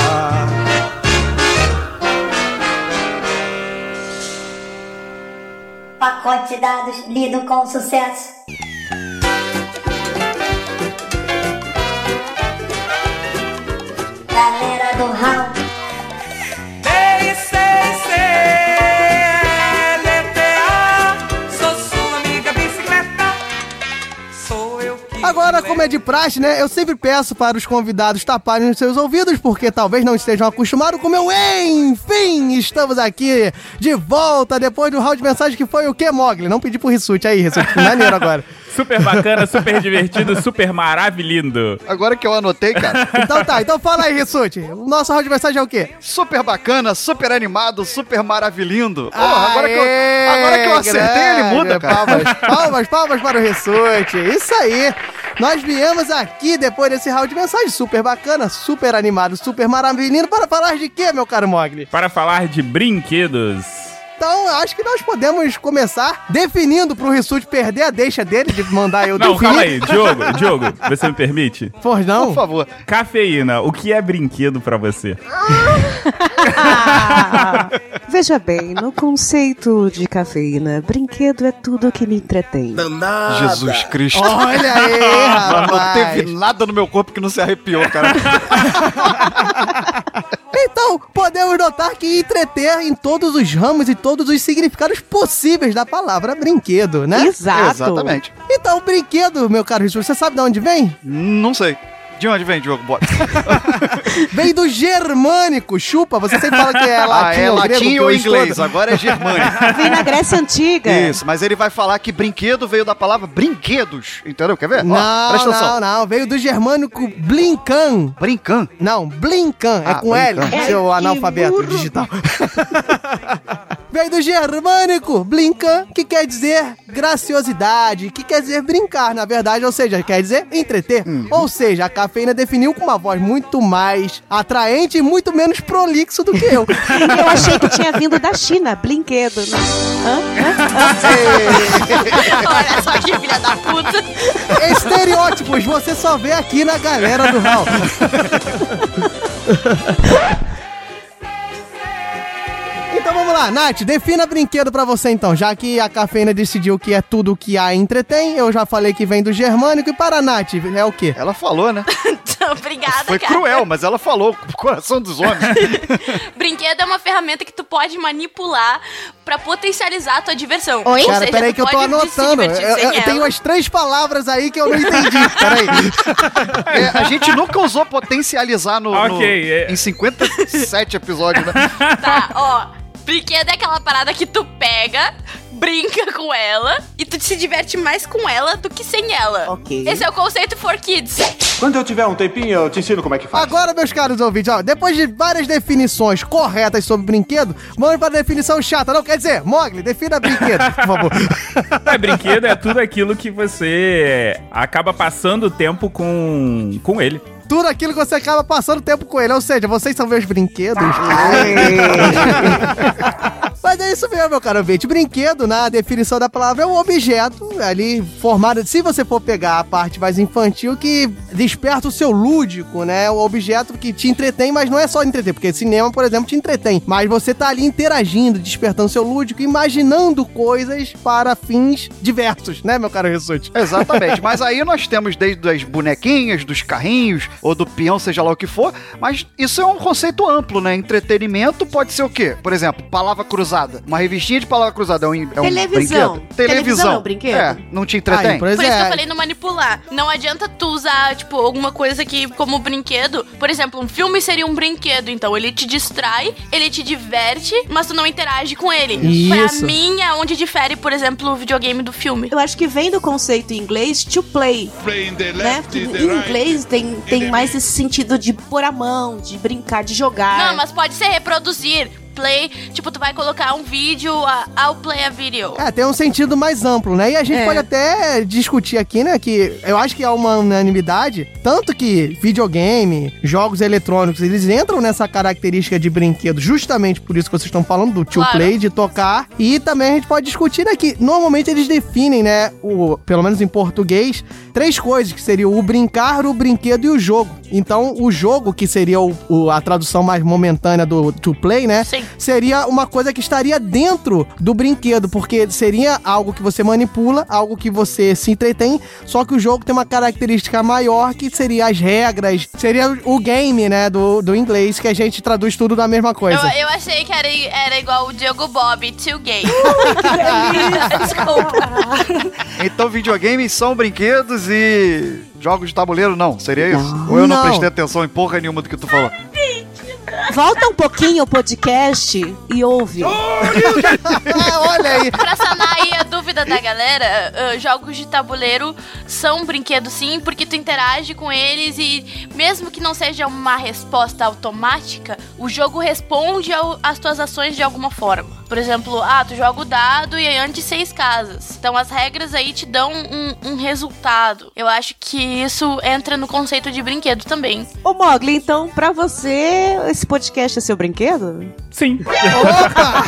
Pacote de dados lido com sucesso. Galera do Raul. Sou sua amiga bicicleta. Sou eu que. Agora, como é de praxe, né? Eu sempre peço para os convidados taparem os seus ouvidos, porque talvez não estejam acostumados com o meu. Enfim, estamos aqui de volta depois do round de mensagem que foi o que, Mogli? Não pedi pro Rissuti aí, Rissuti, que maneiro agora. Super bacana, super divertido, super maravilhindo. Agora que eu anotei, cara. Então tá, então fala aí, Rissuti. O nosso round de mensagem é o quê? Super bacana, super animado, super maravilhindo. Porra, agora, que eu, agora que eu acertei, ele muda, cara. Palmas, palmas, palmas para o Rissuti. Isso aí. Nós viemos aqui depois desse round de mensagem super bacana, super animado, super maravilhoso para falar de quê, meu caro Mogli? Para falar de brinquedos. Então, acho que nós podemos começar definindo pro Rissuti perder a deixa dele de mandar eu Não, definir. calma aí, Diogo, Diogo, você me permite? Por não? Por favor. Cafeína, o que é brinquedo pra você? Veja bem, no conceito de cafeína, brinquedo é tudo que me entretém. Jesus Cristo. Olha aí, Não rapaz. teve nada no meu corpo que não se arrepiou, cara. Então, podemos notar que entreter em todos os ramos e todos os significados possíveis da palavra brinquedo, né? Exato. Exatamente. Então, brinquedo, meu caro Rissuti, você sabe de onde vem? Não sei. De onde vem, Diogo? Bora. Vem do germânico, chupa. Você sempre fala que é latim ah, é ou latim ou inglês, estudo. agora é germânico. Vem na Grécia Antiga. Isso, mas ele vai falar que brinquedo veio da palavra brinquedos. Entendeu? Quer ver? Ó, Não, presta atenção. não, não. Veio do germânico blincan. Brincan. Não, blincan. É Ah, com blincan. L, seu analfabeto digital. Veio do germânico blincan, que quer dizer graciosidade, que quer dizer brincar, na verdade, ou seja, quer dizer entreter. Uhum. Ou seja, a cafeína definiu com uma voz muito mais atraente e muito menos prolixo do que eu. Eu achei que tinha vindo da China, brinquedo. Né? Hã? Olha só que filha da puta. Estereótipos você só vê aqui na galera do Raul. Lá, Nath, defina brinquedo pra você então. Já que a cafeína decidiu que é tudo que a entretém, eu já falei que vem do germânico. E para a Nath, é o quê? Ela falou, né? Obrigada, Foi cara. cruel, mas ela falou com o coração dos homens. Brinquedo é uma ferramenta que tu pode manipular pra potencializar a tua diversão. Ou Cara, seja, peraí que eu tô anotando. Eu, eu- eu tenho umas três palavras aí que eu não entendi. Peraí. É, a gente nunca usou potencializar no, no- Ok, é. em 57 episódios, né? Tá, ó. Brinquedo é aquela parada que tu pega, brinca com ela e tu se diverte mais com ela do que sem ela. Ok. Esse é o conceito for kids. Quando eu tiver um tempinho, eu te ensino como é que faz. Agora, meus caros ouvintes, ó, depois de várias definições corretas sobre brinquedo, vamos para a definição chata. Não, quer dizer, Mogli, defina brinquedo, por favor. É, brinquedo é tudo aquilo que você acaba passando o tempo com, com ele. Tudo aquilo que você acaba passando tempo com ele. Ou seja, vocês são meus brinquedos. Mas é isso mesmo, meu caro ouvinte. Brinquedo, na definição da palavra, é um objeto ali formado. Se você for pegar a parte mais infantil, que desperta o seu lúdico, né? O objeto que te entretém, mas não é só entreter, porque cinema, por exemplo, te entretém. Mas você tá ali interagindo, despertando seu lúdico, imaginando coisas para fins diversos, né, meu caro Rissuti? Exatamente. Mas aí nós temos desde as bonequinhas, dos carrinhos, ou do peão, seja lá o que for. Mas isso é um conceito amplo, né? Entretenimento pode ser o quê? Por exemplo, palavra cruzada. Uma revistinha de palavra cruzada é um, é um Televisão. brinquedo? Televisão é um brinquedo? É, não te entretém? Aí, por Por isso que eu falei no manipular. Não adianta tu usar, tipo, alguma coisa que, como brinquedo. Por exemplo, um filme seria um brinquedo. Então, ele te distrai, ele te diverte, mas tu não interage com ele. Pra Isso. mim, é onde difere, por exemplo, o videogame do filme. Eu acho que vem do conceito em inglês to play. Né? Porque Em inglês tem, tem mais esse sentido de pôr a mão, de brincar, de jogar. Não, mas pode ser reproduzir. Play, tipo, tu vai colocar um vídeo, a- I'll play a video. É, tem um sentido mais amplo, né? E a gente É. pode até discutir aqui, né? Que eu acho que há uma unanimidade, tanto que videogame, jogos eletrônicos, eles entram nessa característica de brinquedo, justamente por isso que vocês estão falando do to Claro. play, de tocar. E também a gente pode discutir, né? Que normalmente eles definem, né? O, pelo menos em português, três coisas, que seriam o brincar, o brinquedo e o jogo. Então, o jogo, que seria o- o- a tradução mais momentânea do to play, né? Sim. seria uma coisa que estaria dentro do brinquedo, porque seria algo que você manipula, algo que você se entretém, só que o jogo tem uma característica maior que seria as regras, seria o game, né, do, do inglês, que a gente traduz tudo da mesma Eu, coisa. eu achei que era, era igual o Diogo Bob, too gay. Desculpa. Então videogames são brinquedos e jogos de tabuleiro não, seria isso? Ou eu não, Não. prestei atenção em porra nenhuma do que tu falou? Volta um pouquinho o podcast e ouve. Ah, olha aí. Pra sanar aí a dúvida da galera, ah, jogos de tabuleiro são brinquedos sim, porque tu interage com eles e mesmo que não seja uma resposta automática, o jogo responde ao- às tuas ações de alguma forma. Por exemplo, ah, tu joga o dado e é antes seis casas. Então as regras aí te dão um, um resultado. Eu acho que isso entra no conceito de brinquedo também. Ô Mogli, então pra você esse podcast é seu brinquedo? Sim. Opa!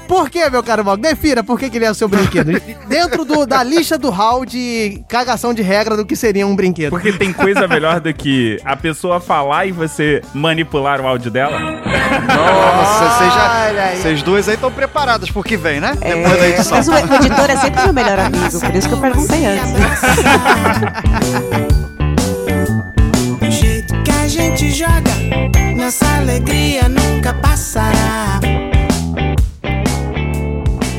por que, meu caro Mog? Defina por que, que ele é o seu brinquedo. Dentro do- da lista do hall de cagação de regra do que seria um brinquedo. Porque tem coisa melhor do que a pessoa falar e você manipular o áudio dela? Nossa, vocês duas aí estão preparadas pro que vem, né? É, Depois da edição. Mas o o editor é sempre meu melhor amigo, por isso que eu perguntei antes. gente joga, nossa alegria nunca passará.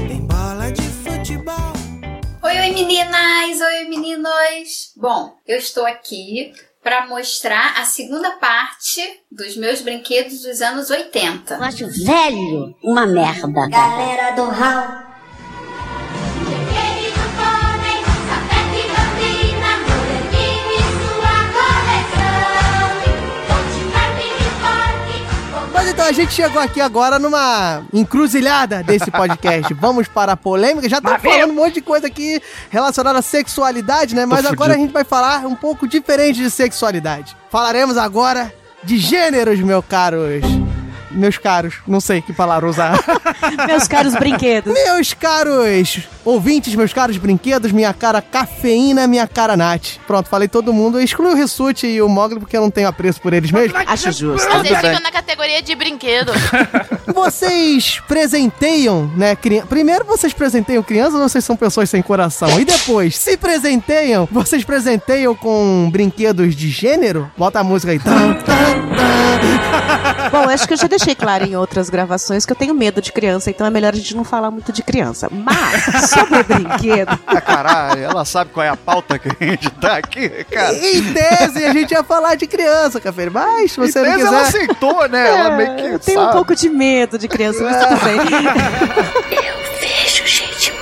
Tem bola de futebol. Oi, oi meninas, oi meninos. Bom, eu estou aqui para mostrar a segunda parte dos meus brinquedos dos anos 80. Eu acho velho uma merda. Galera do Hall. Então a gente chegou aqui agora numa encruzilhada desse podcast. Vamos para a polêmica. Já estamos falando um monte de coisa aqui relacionada à sexualidade, né? Mas agora a gente vai falar um pouco diferente de sexualidade. Falaremos agora de gêneros, meus caros. Meus caros, não sei que palavra usar. Meus caros brinquedos. meus caros ouvintes, meus caros brinquedos, minha cara cafeína, minha cara Nath. Pronto, falei todo mundo. Exclui o Rissuti e o Mogli porque eu não tenho apreço por eles mesmo. Acho justo. Mas eles ficam na categoria de brinquedo. Você vocês presenteiam, né, criança? Primeiro vocês presenteiam crianças ou vocês são pessoas sem coração? E depois, se presenteiam, vocês presenteiam com brinquedos de gênero? Bota a música aí. Bom, acho que eu já deixei claro em outras gravações que eu tenho medo de criança, então é melhor a gente não falar muito de criança. Mas, sobre brinquedo. Ah, caralho, ela sabe qual é a pauta que a gente tá aqui, cara. Em tese, a gente ia falar de criança, Café. Mas, se você Em não tese, quiser... ela aceitou, né? ela meio que eu tenho um sabe. pouco de medo de criança, mas tudo bem. Vejo gente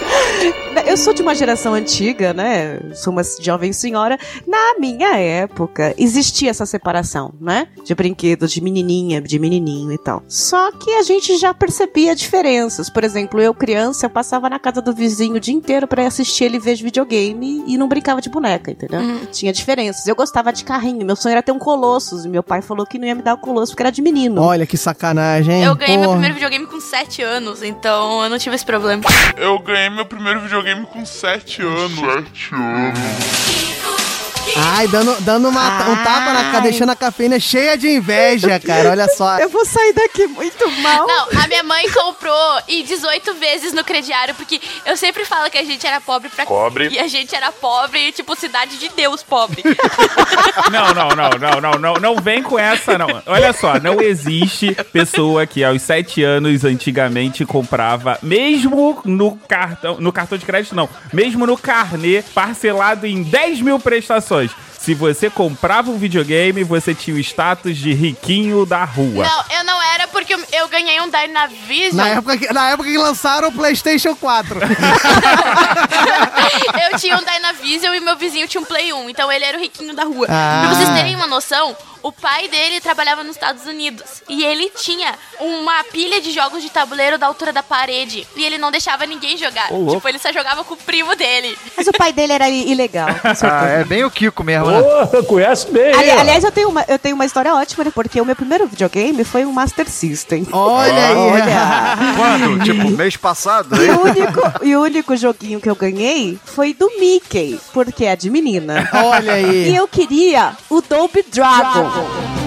Eu sou de uma geração antiga, né? Sou uma jovem senhora. Na minha época, existia essa separação, né? De brinquedos de menininha, de menininho e tal. Só que a gente já percebia diferenças. Por exemplo, eu criança, eu passava na casa do vizinho o dia inteiro pra assistir ele ver videogame e não brincava de boneca, entendeu? Tinha diferenças. Eu gostava de carrinho. Meu sonho era ter um Colossus. E meu pai falou que não ia me dar o Colossus porque era de menino. Olha que sacanagem, hein? Eu ganhei meu Porra. primeiro videogame com 7 anos, então eu não tive esse problema. Eu ganhei meu primeiro videogame com 7 anos. 7 anos. Ai, dando, dando uma- um tapa na cara, deixando a cafeína cheia de inveja, cara. Olha só. Eu vou sair daqui muito mal. Não, a minha mãe comprou e 18 vezes no crediário, porque eu sempre falo que a gente era pobre pra. Pobre. E a gente era pobre, tipo, cidade de Deus pobre. Não, não, não, não, não, não, não vem com essa, não. Olha só, não existe pessoa que aos 7 anos antigamente comprava, mesmo no cartão, no cartão de crédito, não, mesmo no carnê, parcelado em 10 mil prestações. Se você comprava um videogame, você tinha o status de riquinho da rua. Não, eu não era porque eu, ganhei um Dynavision. Na época, que, na época que lançaram o PlayStation 4. eu tinha um Dynavision e meu vizinho tinha um Play 1, então ele era o riquinho da rua. Ah. Pra vocês terem uma noção, o pai dele trabalhava nos Estados Unidos e ele tinha uma pilha de jogos de tabuleiro da altura da parede e ele não deixava ninguém jogar. Louco. tipo, ele só jogava com o primo dele. Mas o pai dele era i- ilegal. Ah, é bem o Kiko mesmo, né? conhece bem. Ali- aliás, eu tenho, uma, eu tenho uma história ótima, né? Porque o meu primeiro videogame foi um Master System. Olha aí. Olha. Quando? Tipo, mês passado? E o, único, e o único joguinho que eu ganhei foi do Mickey, porque é de menina. Olha aí. E eu queria o Double Dragon. Oh.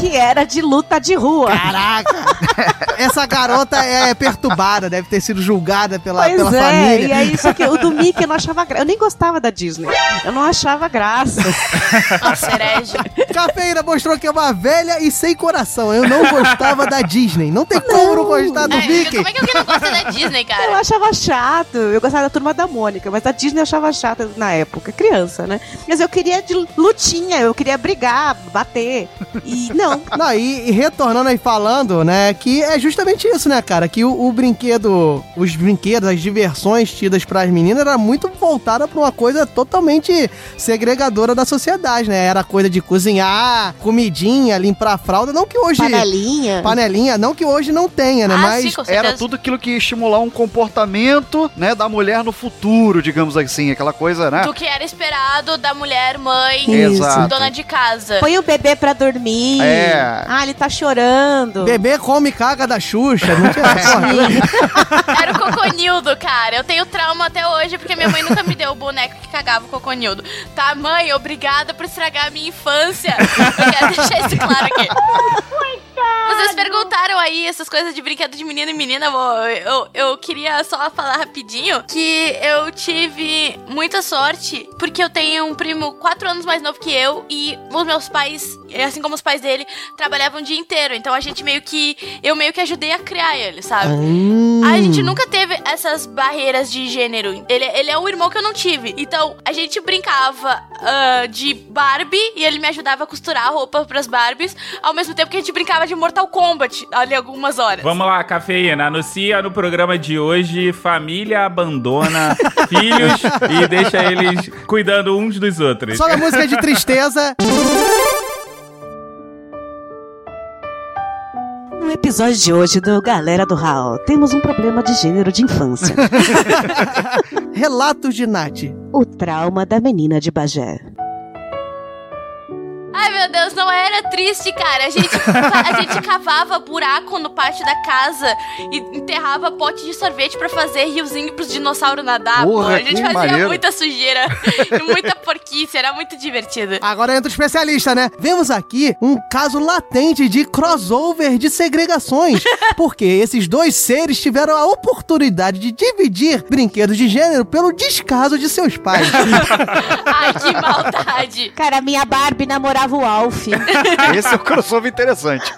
Que era de luta de rua. Caraca! Essa garota é perturbada, deve ter sido julgada pela, Pois pela é, família. e é isso que o do Mickey eu não achava graça. Eu nem gostava da Disney. Eu não achava graça. Nossa, herege. Cafeína mostrou que é uma velha e sem coração. Eu não gostava da Disney. Não tem como não gostar do É, Mickey. como é que alguém não gosta da Disney, Eu cara? achava chato. Eu gostava da turma da Mônica, mas a Disney eu achava chata na época, criança, né? Mas eu queria de lutinha, eu queria brigar, bater. E não. Não, e, e retornando aí falando, né, que é justamente isso, né, cara? Que o, o brinquedo, os brinquedos, as diversões tidas pras meninas era muito voltada pra uma coisa totalmente segregadora da sociedade, né? Era coisa de cozinhar, comidinha, limpar a fralda, não que hoje... Panelinha. Panelinha, não que hoje não tenha, né? Ah, Mas sim, com Era tudo aquilo que ia estimular um comportamento, né, da mulher no futuro, digamos assim, aquela coisa, né? Do que era esperado da mulher, mãe, Exato. dona de casa. Põe o bebê pra dormir. É. Ah, ele tá chorando. bebê come caga da Xuxa, não tinha porra. Era o Coconildo, cara. Eu tenho trauma até hoje porque minha mãe nunca me deu o boneco que cagava o Coconildo. Tá, mãe, obrigada por estragar a minha infância. Eu quero deixar isso claro aqui. Vocês perguntaram aí essas coisas de brinquedo de menino e menina. Eu, eu, eu queria só falar rapidinho que eu tive muita sorte porque eu tenho um primo quatro anos mais novo que eu e os meus pais, assim como os pais dele, trabalhavam o dia inteiro. Então a gente meio que. Eu meio que ajudei a criar ele, sabe? A gente nunca teve essas barreiras de gênero. Ele, ele é um irmão que eu não tive. Então, a gente brincava ah, de Barbie e ele me ajudava a costurar a roupa pras Barbies, ao mesmo tempo que a gente brincava de Mortal Kombat ali algumas horas. Vamos lá, cafeína. Anuncia no programa de hoje: família abandona filhos e deixa eles cuidando uns dos outros. Só a música de tristeza. No episódio de hoje do Galera do Hall, temos um problema de gênero de infância. Relatos de Nath. o trauma da menina de Bagé. Ai, meu Deus, não era triste, cara. A gente, a gente cavava buraco no pátio da casa e enterrava pote de sorvete pra fazer riozinho pros dinossauros nadar. pô. Porra, A gente fazia maneiro. muita sujeira e muita porquice. Era muito divertido. Agora entra o especialista, né? Vemos aqui um caso latente de crossover de segregações. porque esses dois seres tiveram a oportunidade de dividir brinquedos de gênero pelo descaso de seus pais. Ai, que maldade. Cara, minha Barbie namorava o Alf. Esse é o crossover interessante.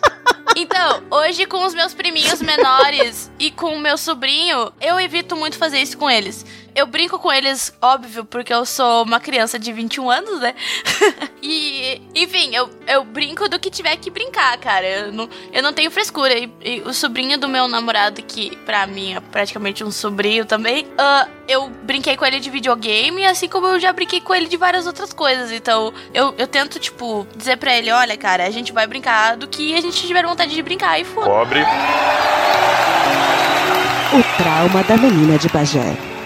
Então, hoje com os meus priminhos menores e com o meu sobrinho, eu evito muito fazer isso com eles. Eu brinco com eles, óbvio, porque eu sou uma criança de 21 anos, né? e, enfim, eu, eu brinco do que tiver que brincar, cara. Eu não, eu não tenho frescura. E, e o sobrinho do meu namorado, que pra mim é praticamente um sobrinho também, ah, eu brinquei com ele de videogame, assim como eu já brinquei com ele de várias outras coisas. Então, eu, eu tento, tipo, dizer pra ele: olha, cara, a gente vai brincar do que a gente tiver vontade de brincar e foda. Pobre. O trauma da menina de Bagé.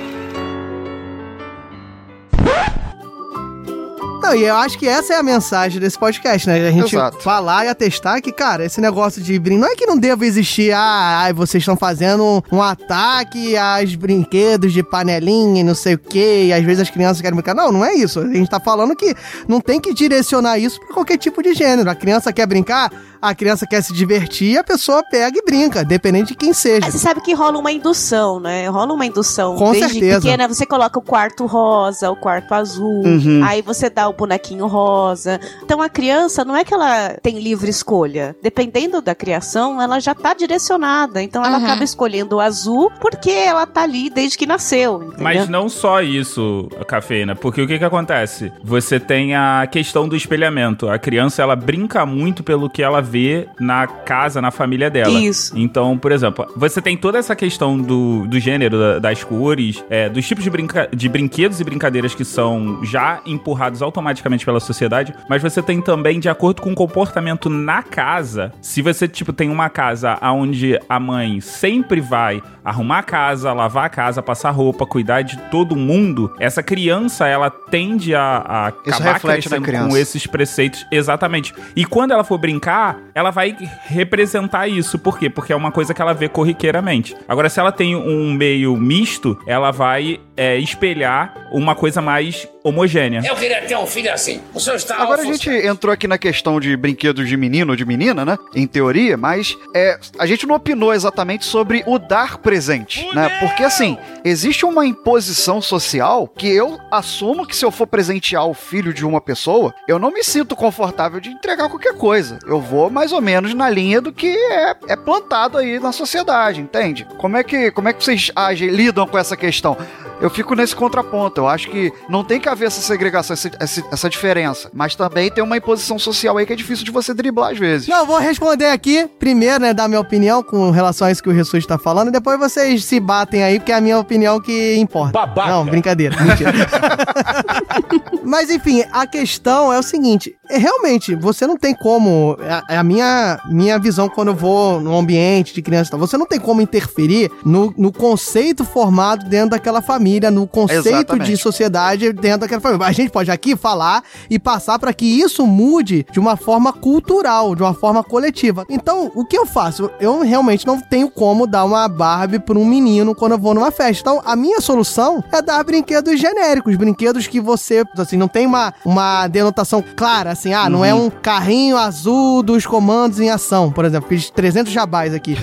Não, e eu acho que essa é a mensagem desse podcast, né? A gente Exato. falar e atestar que, cara, esse negócio de brinco. Não é que não deva existir, ah, ai, vocês estão fazendo um ataque aos brinquedos de panelinha e não sei o quê, e às vezes as crianças querem brincar. Não, não é isso. A gente tá falando que não tem que direcionar isso pra qualquer tipo de gênero. A criança quer brincar, a criança quer se divertir, a pessoa pega e brinca, dependente de quem seja. Mas você sabe que rola uma indução, né? Rola uma indução. Com Desde certeza. pequena, você coloca o quarto rosa, o quarto azul, Uhum. aí você dá o bonequinho rosa. Então a criança, não é que ela tem livre escolha. Dependendo da criação, ela já tá direcionada. Então ela Uhum. acaba escolhendo o azul porque ela tá ali desde que nasceu, entendeu? Mas não só isso, cafeína, porque o que que acontece? Você tem a questão do espelhamento. A criança, ela brinca muito pelo que ela vê na casa, na família dela. Isso. Então, por exemplo, você tem toda essa questão do, do gênero, da- das cores, é, dos tipos de, brinca de brinquedos e brincadeiras que são já empurrados automaticamente pela sociedade, mas você tem também, de acordo com o comportamento na casa, se você, tipo, tem uma casa onde a mãe sempre vai arrumar a casa, lavar a casa, passar roupa, cuidar de todo mundo, essa criança, ela tende a, a Isso acabar reflete na crescendo criança. com esses preceitos. Exatamente. E quando ela for brincar, ela vai representar isso. Por quê? Porque é uma coisa que ela vê corriqueiramente. Agora, se ela tem um meio misto, ela vai é, espelhar uma coisa mais homogênea. Eu queria ter um filho assim. O senhor está Agora a gente entrou aqui na questão de brinquedos de menino ou de menina, né? Em teoria, mas é, a gente não opinou exatamente sobre o dar presente, né? Porque assim, existe uma imposição social que eu assumo que se eu for presentear o filho de uma pessoa, eu não me sinto confortável de entregar qualquer coisa. Eu vou mais ou menos na linha do que é, é plantado aí na sociedade, entende? Como é que, como é que vocês agem, lidam com essa questão? Eu fico nesse contraponto. Eu acho que não tem que haver essa segregação, essa, essa, essa diferença. Mas também tem uma imposição social aí que é difícil de você driblar às vezes. Não, eu vou responder aqui, primeiro, né, dar minha opinião com relação a isso que o Jesus tá falando, e depois vocês se batem aí, porque é a minha opinião que importa. Babaca. Não, brincadeira, mentira. Mas enfim, a questão é o seguinte: é, realmente, você não tem como. É é a minha, minha visão quando eu vou no ambiente de criança e tal. Você não tem como interferir no, no conceito formado dentro daquela família, no conceito Exatamente. de sociedade dentro daquela família. A gente pode aqui falar e passar para que isso mude de uma forma cultural, de uma forma coletiva. Então, o que eu faço? Eu realmente não tenho como dar uma Barbie para um menino quando eu vou numa festa. Então, a minha solução é dar brinquedos genéricos, brinquedos que você, assim, não tem uma, uma denotação clara, assim, ah, não é um carrinho azul dos comandos em ação, por exemplo, fiz 300 jabás aqui.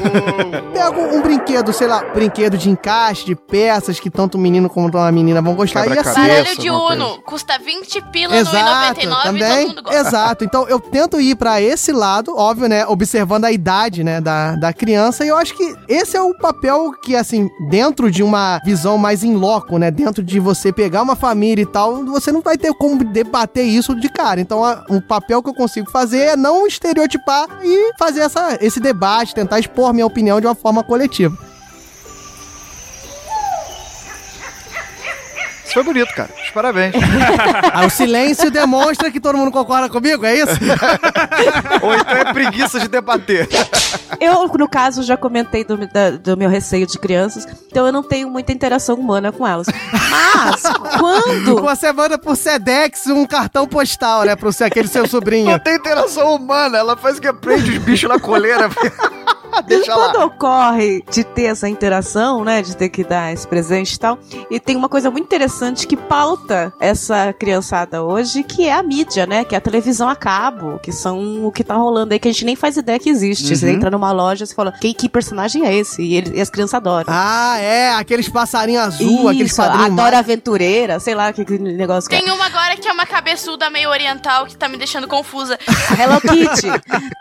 Pego um brinquedo, sei lá, brinquedo de encaixe, de peças que tanto o menino como a menina vão gostar. E assim, Baralho de Uno, custa 20 pila Exato, no 1,99 e todo também. mundo gosta. Exato. Então eu tento ir pra esse lado, óbvio, né? Observando a idade, né, da, da criança. E eu acho que esse é o papel que, assim, dentro de uma visão mais in loco, né? Dentro de você pegar uma família e tal, você não vai ter como debater isso de cara. Então a- o papel que eu consigo fazer é não estereotipar e fazer essa, esse debate, tentar expor minha opinião de uma forma coletiva. Isso foi bonito, cara. Os Parabéns. Ah, o silêncio demonstra que todo mundo concorda comigo, é isso? Ou então é preguiça de debater. Eu, no caso, já comentei do, da- do meu receio de crianças, então eu não tenho muita interação humana com elas. Mas, quando. Você manda por Sedex um cartão postal, né? Pro seu, aquele seu sobrinho. Não tem interação humana, ela faz que prende os bichos na coleira. Deixa quando lá. ocorre de ter essa interação, né, de ter que dar esse presente e tal, e tem uma coisa muito interessante que pauta essa criançada hoje, que é a mídia, né, que é a televisão a cabo, que são o que tá rolando aí, que a gente nem faz ideia que existe. Você Uhum. entra numa loja e fala, que, que personagem é esse? E, ele- e as crianças adoram. Ah, é, aqueles passarinhos azul, aqueles Isso, padrinhos. adora aventureira, sei lá que, que negócio que é. Tem uma agora que é uma cabeçuda meio oriental que tá me deixando confusa. A Hello Kitty.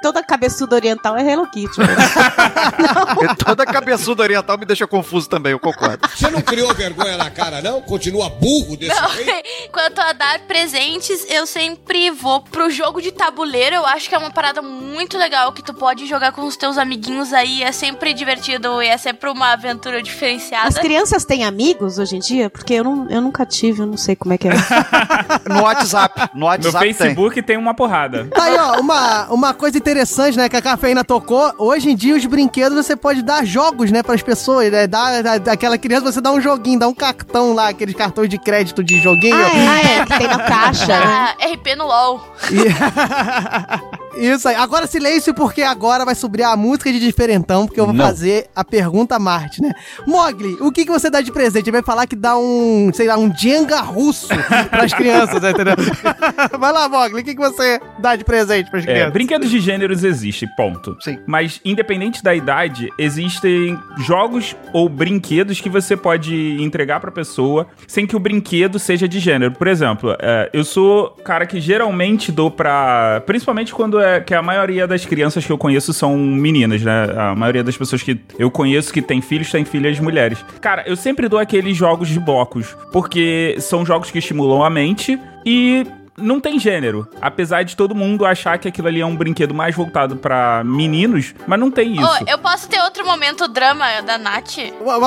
Toda cabeçuda oriental é Hello Kitty. Toda cabeçuda oriental me deixa confuso também, eu concordo. Você não criou vergonha na cara, não? Continua burro desse Não, jeito? quanto a dar presentes, eu sempre vou pro jogo de tabuleiro. Eu acho que é uma parada muito legal que tu pode jogar com os teus amiguinhos aí. É sempre divertido e é sempre uma aventura diferenciada. As crianças têm amigos hoje em dia? Porque eu, não, eu nunca tive, eu não sei como é que é. No WhatsApp. No No WhatsApp tem. Facebook tem. uma porrada. Tá aí, ó, uma, uma coisa interessante, né, que a cafeína tocou. Hoje em dia, os brinquedos você pode dar jogos, né, pras pessoas, né? Dá, dá, daquela criança, você dá um joguinho, dá um cartão lá, aqueles cartões de crédito de joguinho. Ah, é, que tem na caixa, né? Ah, RP no LOL. Isso aí. Agora silêncio, porque agora vai subir a música de diferentão, porque eu vou Não. fazer a pergunta a Marte, né? Mogli, o que, que você dá de presente? Ele vai falar que dá um, sei lá, um Jenga russo pras crianças, né, entendeu? vai lá, Mogli, o que, que você dá de presente pras É, crianças? brinquedos de gêneros existem, ponto. Sim. Mas, independente da idade, existem jogos ou brinquedos que você pode entregar pra pessoa sem que o brinquedo seja de gênero. Por exemplo, é, eu sou cara que geralmente dou pra. Principalmente quando é que a maioria das crianças que eu conheço são meninas, né? A maioria das pessoas que eu conheço que tem filhos têm filhas mulheres. Cara, eu sempre dou aqueles jogos de blocos, porque são jogos que estimulam a mente e não tem gênero. Apesar de todo mundo achar que aquilo ali é um brinquedo mais voltado pra meninos, mas não tem isso. Ô, eu posso ter outro momento drama da Nath?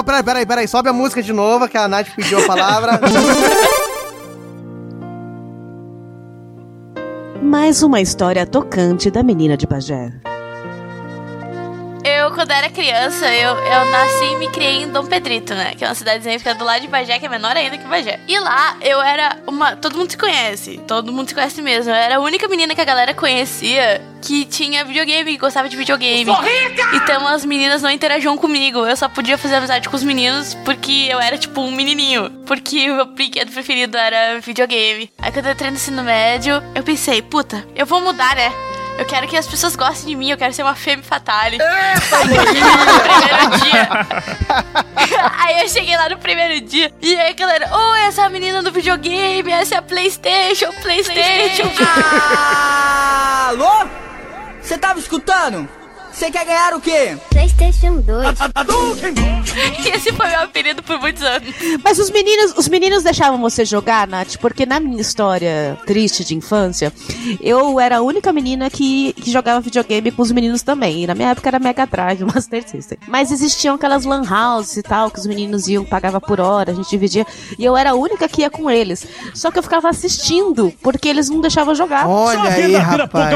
Peraí, peraí, peraí, sobe a música de novo, que a Nath pediu a palavra. Mais uma história tocante da menina de Bagé. Eu, quando era criança, eu, eu nasci e me criei em Dom Pedrito, né? Que é uma cidadezinha que fica do lado de Bagé, que é menor ainda que Bagé. E lá, eu era uma... Todo mundo se conhece. Todo mundo se conhece mesmo. Eu era a única menina que a galera conhecia que tinha videogame, que gostava de videogame. Então as meninas não interagiam comigo. Eu só podia fazer amizade com os meninos porque eu era, tipo, um menininho. Porque o meu brinquedo preferido era videogame. Aí quando eu entrei no ensino médio, eu pensei, puta, eu vou mudar, né? Eu quero que as pessoas gostem de mim, eu quero ser uma femme fatale. Aí eu cheguei lá no primeiro dia. aí eu cheguei lá no primeiro dia. E aí, galera, oh, essa é a menina do videogame, essa é a Playstation, Playstation. Alô? Você tava escutando? Você quer ganhar o quê? PlayStation 2. Esse foi meu apelido por muitos anos. Mas os meninos, os meninos deixavam você jogar, Nath? Porque na minha história triste de infância, eu era a única menina que, que jogava videogame com os meninos também. E na minha época era Mega Drive, Master System. Mas existiam aquelas lan houses e tal, que os meninos iam, pagava por hora, a gente dividia. E eu era a única que ia com eles. Só que eu ficava assistindo, porque eles não deixavam jogar. Olha aí, rapaz.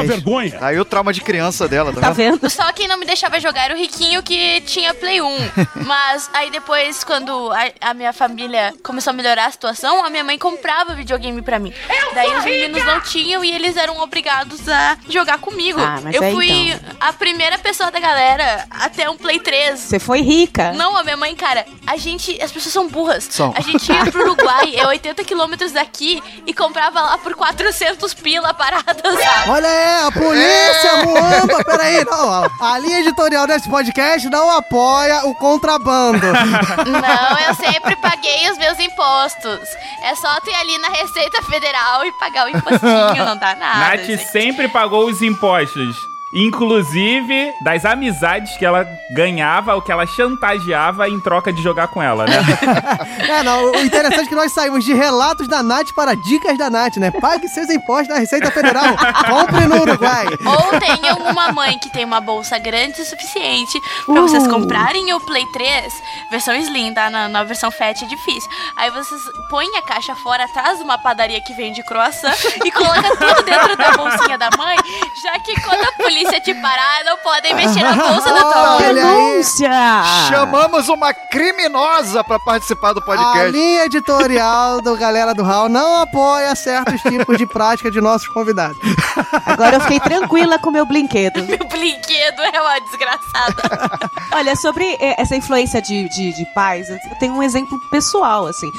Aí o trauma de criança dela, tá, Tá vendo? Só quem não me deixava jogar era o riquinho que tinha Play 1. Mas aí depois, quando a, a minha família começou a melhorar a situação, a minha mãe comprava videogame pra mim. Daí os meninos não tinham e eles eram obrigados a jogar comigo. Ah, mas Eu é fui então. a primeira pessoa da galera até um Play 3. Você foi rica. Não, a minha mãe, cara, a gente. As pessoas são burras. São. A gente ia pro Uruguai, é 80 quilômetros daqui, e comprava lá por 400 pila parada, sabe? Olha aí, a polícia, Muamba, peraí, não, ó. A linha editorial desse podcast não apoia o contrabando. Não, eu sempre paguei os meus impostos. É só tu ir ali na Receita Federal e pagar o impostinho, não dá nada. Nath sempre pagou os impostos. Inclusive, das amizades que ela ganhava, o que ela chantageava em troca de jogar com ela, né? É, não, o interessante é que nós saímos de relatos da Nath para dicas da Nath, né? Pague seus impostos na Receita Federal. Compre no Uruguai. Ou tem alguma mãe que tem uma bolsa grande o suficiente pra vocês Uh. comprarem o Play 3, versão Slim, tá? Na, na versão Fat é difícil. Aí vocês põem a caixa fora atrás de uma padaria que vende croissant e coloca tudo dentro da bolsinha da mãe, já que quando a polícia te parar, não podem mexer na bolsa da tua mãe. Denúncia! Chamamos uma criminosa pra participar do A podcast. linha editorial do Galera do Hall não apoia certos tipos de prática de nossos convidados. Agora eu fiquei tranquila com o meu brinquedo. Meu brinquedo é uma desgraçada. Olha, sobre eh, essa influência de, de, de pais, eu tenho um exemplo pessoal, assim.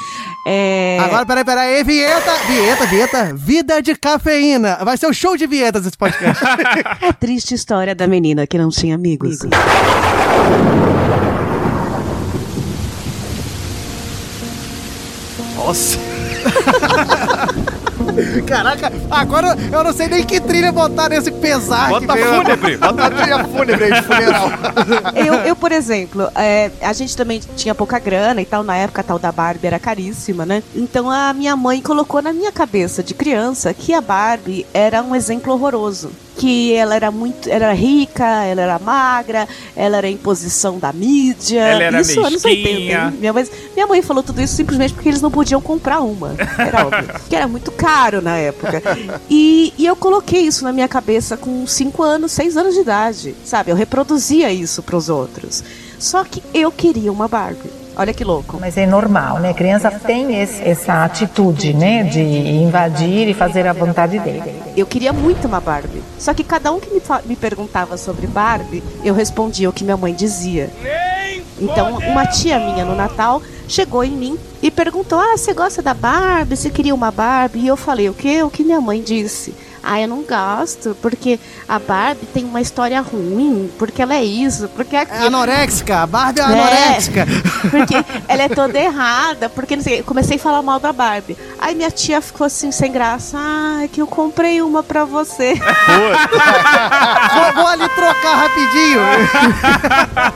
É... Agora, peraí, peraí, vinheta, vinheta, vinheta, vida de cafeína. Vai ser o show de vinhetas esse podcast. A triste história da menina que não tinha amigos. Nossa. Caraca, agora eu não sei nem que trilha botar nesse pesar. Bota que fúnebre, bota a trilha fúnebre aí de funeral. Eu, eu, por exemplo, é, a gente também tinha pouca grana e tal. Na época, a tal da Barbie era caríssima, né? Então a minha mãe colocou na minha cabeça de criança que a Barbie era um exemplo horroroso. Que ela era muito. Era rica, ela era magra, ela era em posição da mídia. Ela era isso anos mesquinha. 80. hein? Minha mãe, minha mãe falou tudo isso simplesmente porque eles não podiam comprar uma. Era óbvio. que era muito caro na época. E, e eu coloquei isso na minha cabeça com 5 anos, 6 anos de idade. Sabe? Eu reproduzia isso pros outros. Só que eu queria uma Barbie. Olha que louco. Mas é normal, né? Criança tem esse- essa atitude, né? De invadir e fazer a vontade dele. Eu queria muito uma Barbie. Só que cada um que me, me perguntava sobre Barbie, eu respondia o que minha mãe dizia. Então, uma tia minha no Natal chegou em mim e perguntou: Ah, você gosta da Barbie? Você queria uma Barbie? E eu falei: O quê? O que minha mãe disse? Ah, eu não gosto, porque a Barbie tem uma história ruim, porque ela é isso, porque é É aquilo. anoréxica, a Barbie é É. anoréxica. Porque ela é toda errada, porque não sei, eu comecei a falar mal da Barbie. Aí minha tia ficou assim, sem graça. Ah, é que eu comprei uma pra você. vou, vou ali trocar rapidinho.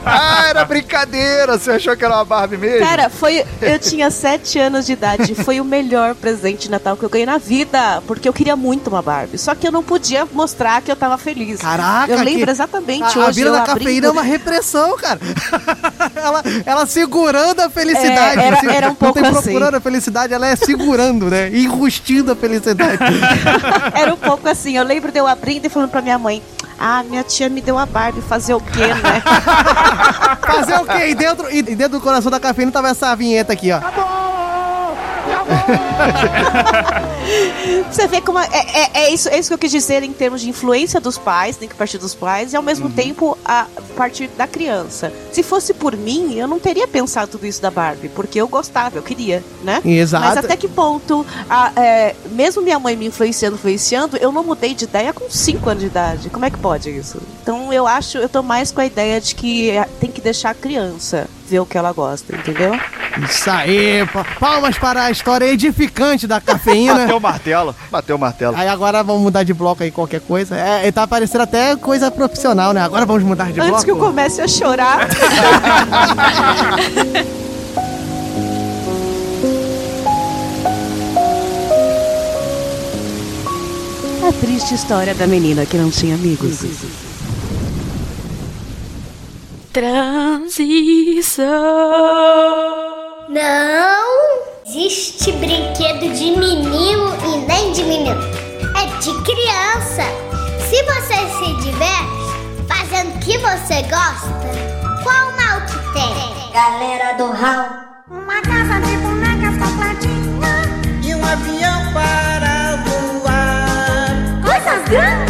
ah, era brincadeira. Você achou que era uma Barbie mesmo? Cara, foi. Eu tinha sete anos de idade. Foi o melhor presente de Natal que eu ganhei na vida. Porque eu queria muito uma Barbie. Só que eu não podia mostrar que eu tava feliz. Caraca, Eu lembro que- exatamente A, a hoje. vida eu da abrindo- cafeína é uma repressão, cara. ela, ela segurando a felicidade. É, era- Se- era um pouco Não tem assim. procurando a felicidade, ela é segurando, né? Enrustindo a felicidade. Era um pouco assim. Eu lembro de eu abrindo e falando pra minha mãe. Ah, minha tia me deu uma Barbie, fazer o quê, né? Fazer o quê? E dentro, e dentro do coração da cafeína tava essa vinheta aqui, ó. Você vê como é, é, é isso, é isso que eu quis dizer em termos de influência dos pais, tem que partir dos pais, e ao mesmo tempo a partir da criança. Se fosse por mim, eu não teria pensado tudo isso da Barbie, porque eu gostava, eu queria, né? Exato. Mas até que ponto, a- é, mesmo minha mãe me influenciando, influenciando, eu não mudei de ideia com 5 anos de idade. Como é que pode isso? Então eu acho, eu tô mais com a ideia de que é, tem que deixar a criança ver o que ela gosta, entendeu? Isso aí, pa- palmas para a história edificante da cafeína. Bateu o martelo. Bateu o martelo. Aí agora vamos mudar de bloco aí, qualquer coisa. É, tá parecendo até coisa profissional, né? Agora vamos mudar de bloco. Antes que eu comece a chorar. A triste história da menina que não tinha amigos. Transição. Não existe brinquedo de menino e nem de menino. É de criança. Se você se diverte fazendo o que você gosta, qual mal que tem? Galera do Raul. Uma casa de bonecas completinha e um avião para voar. Coisas grandes,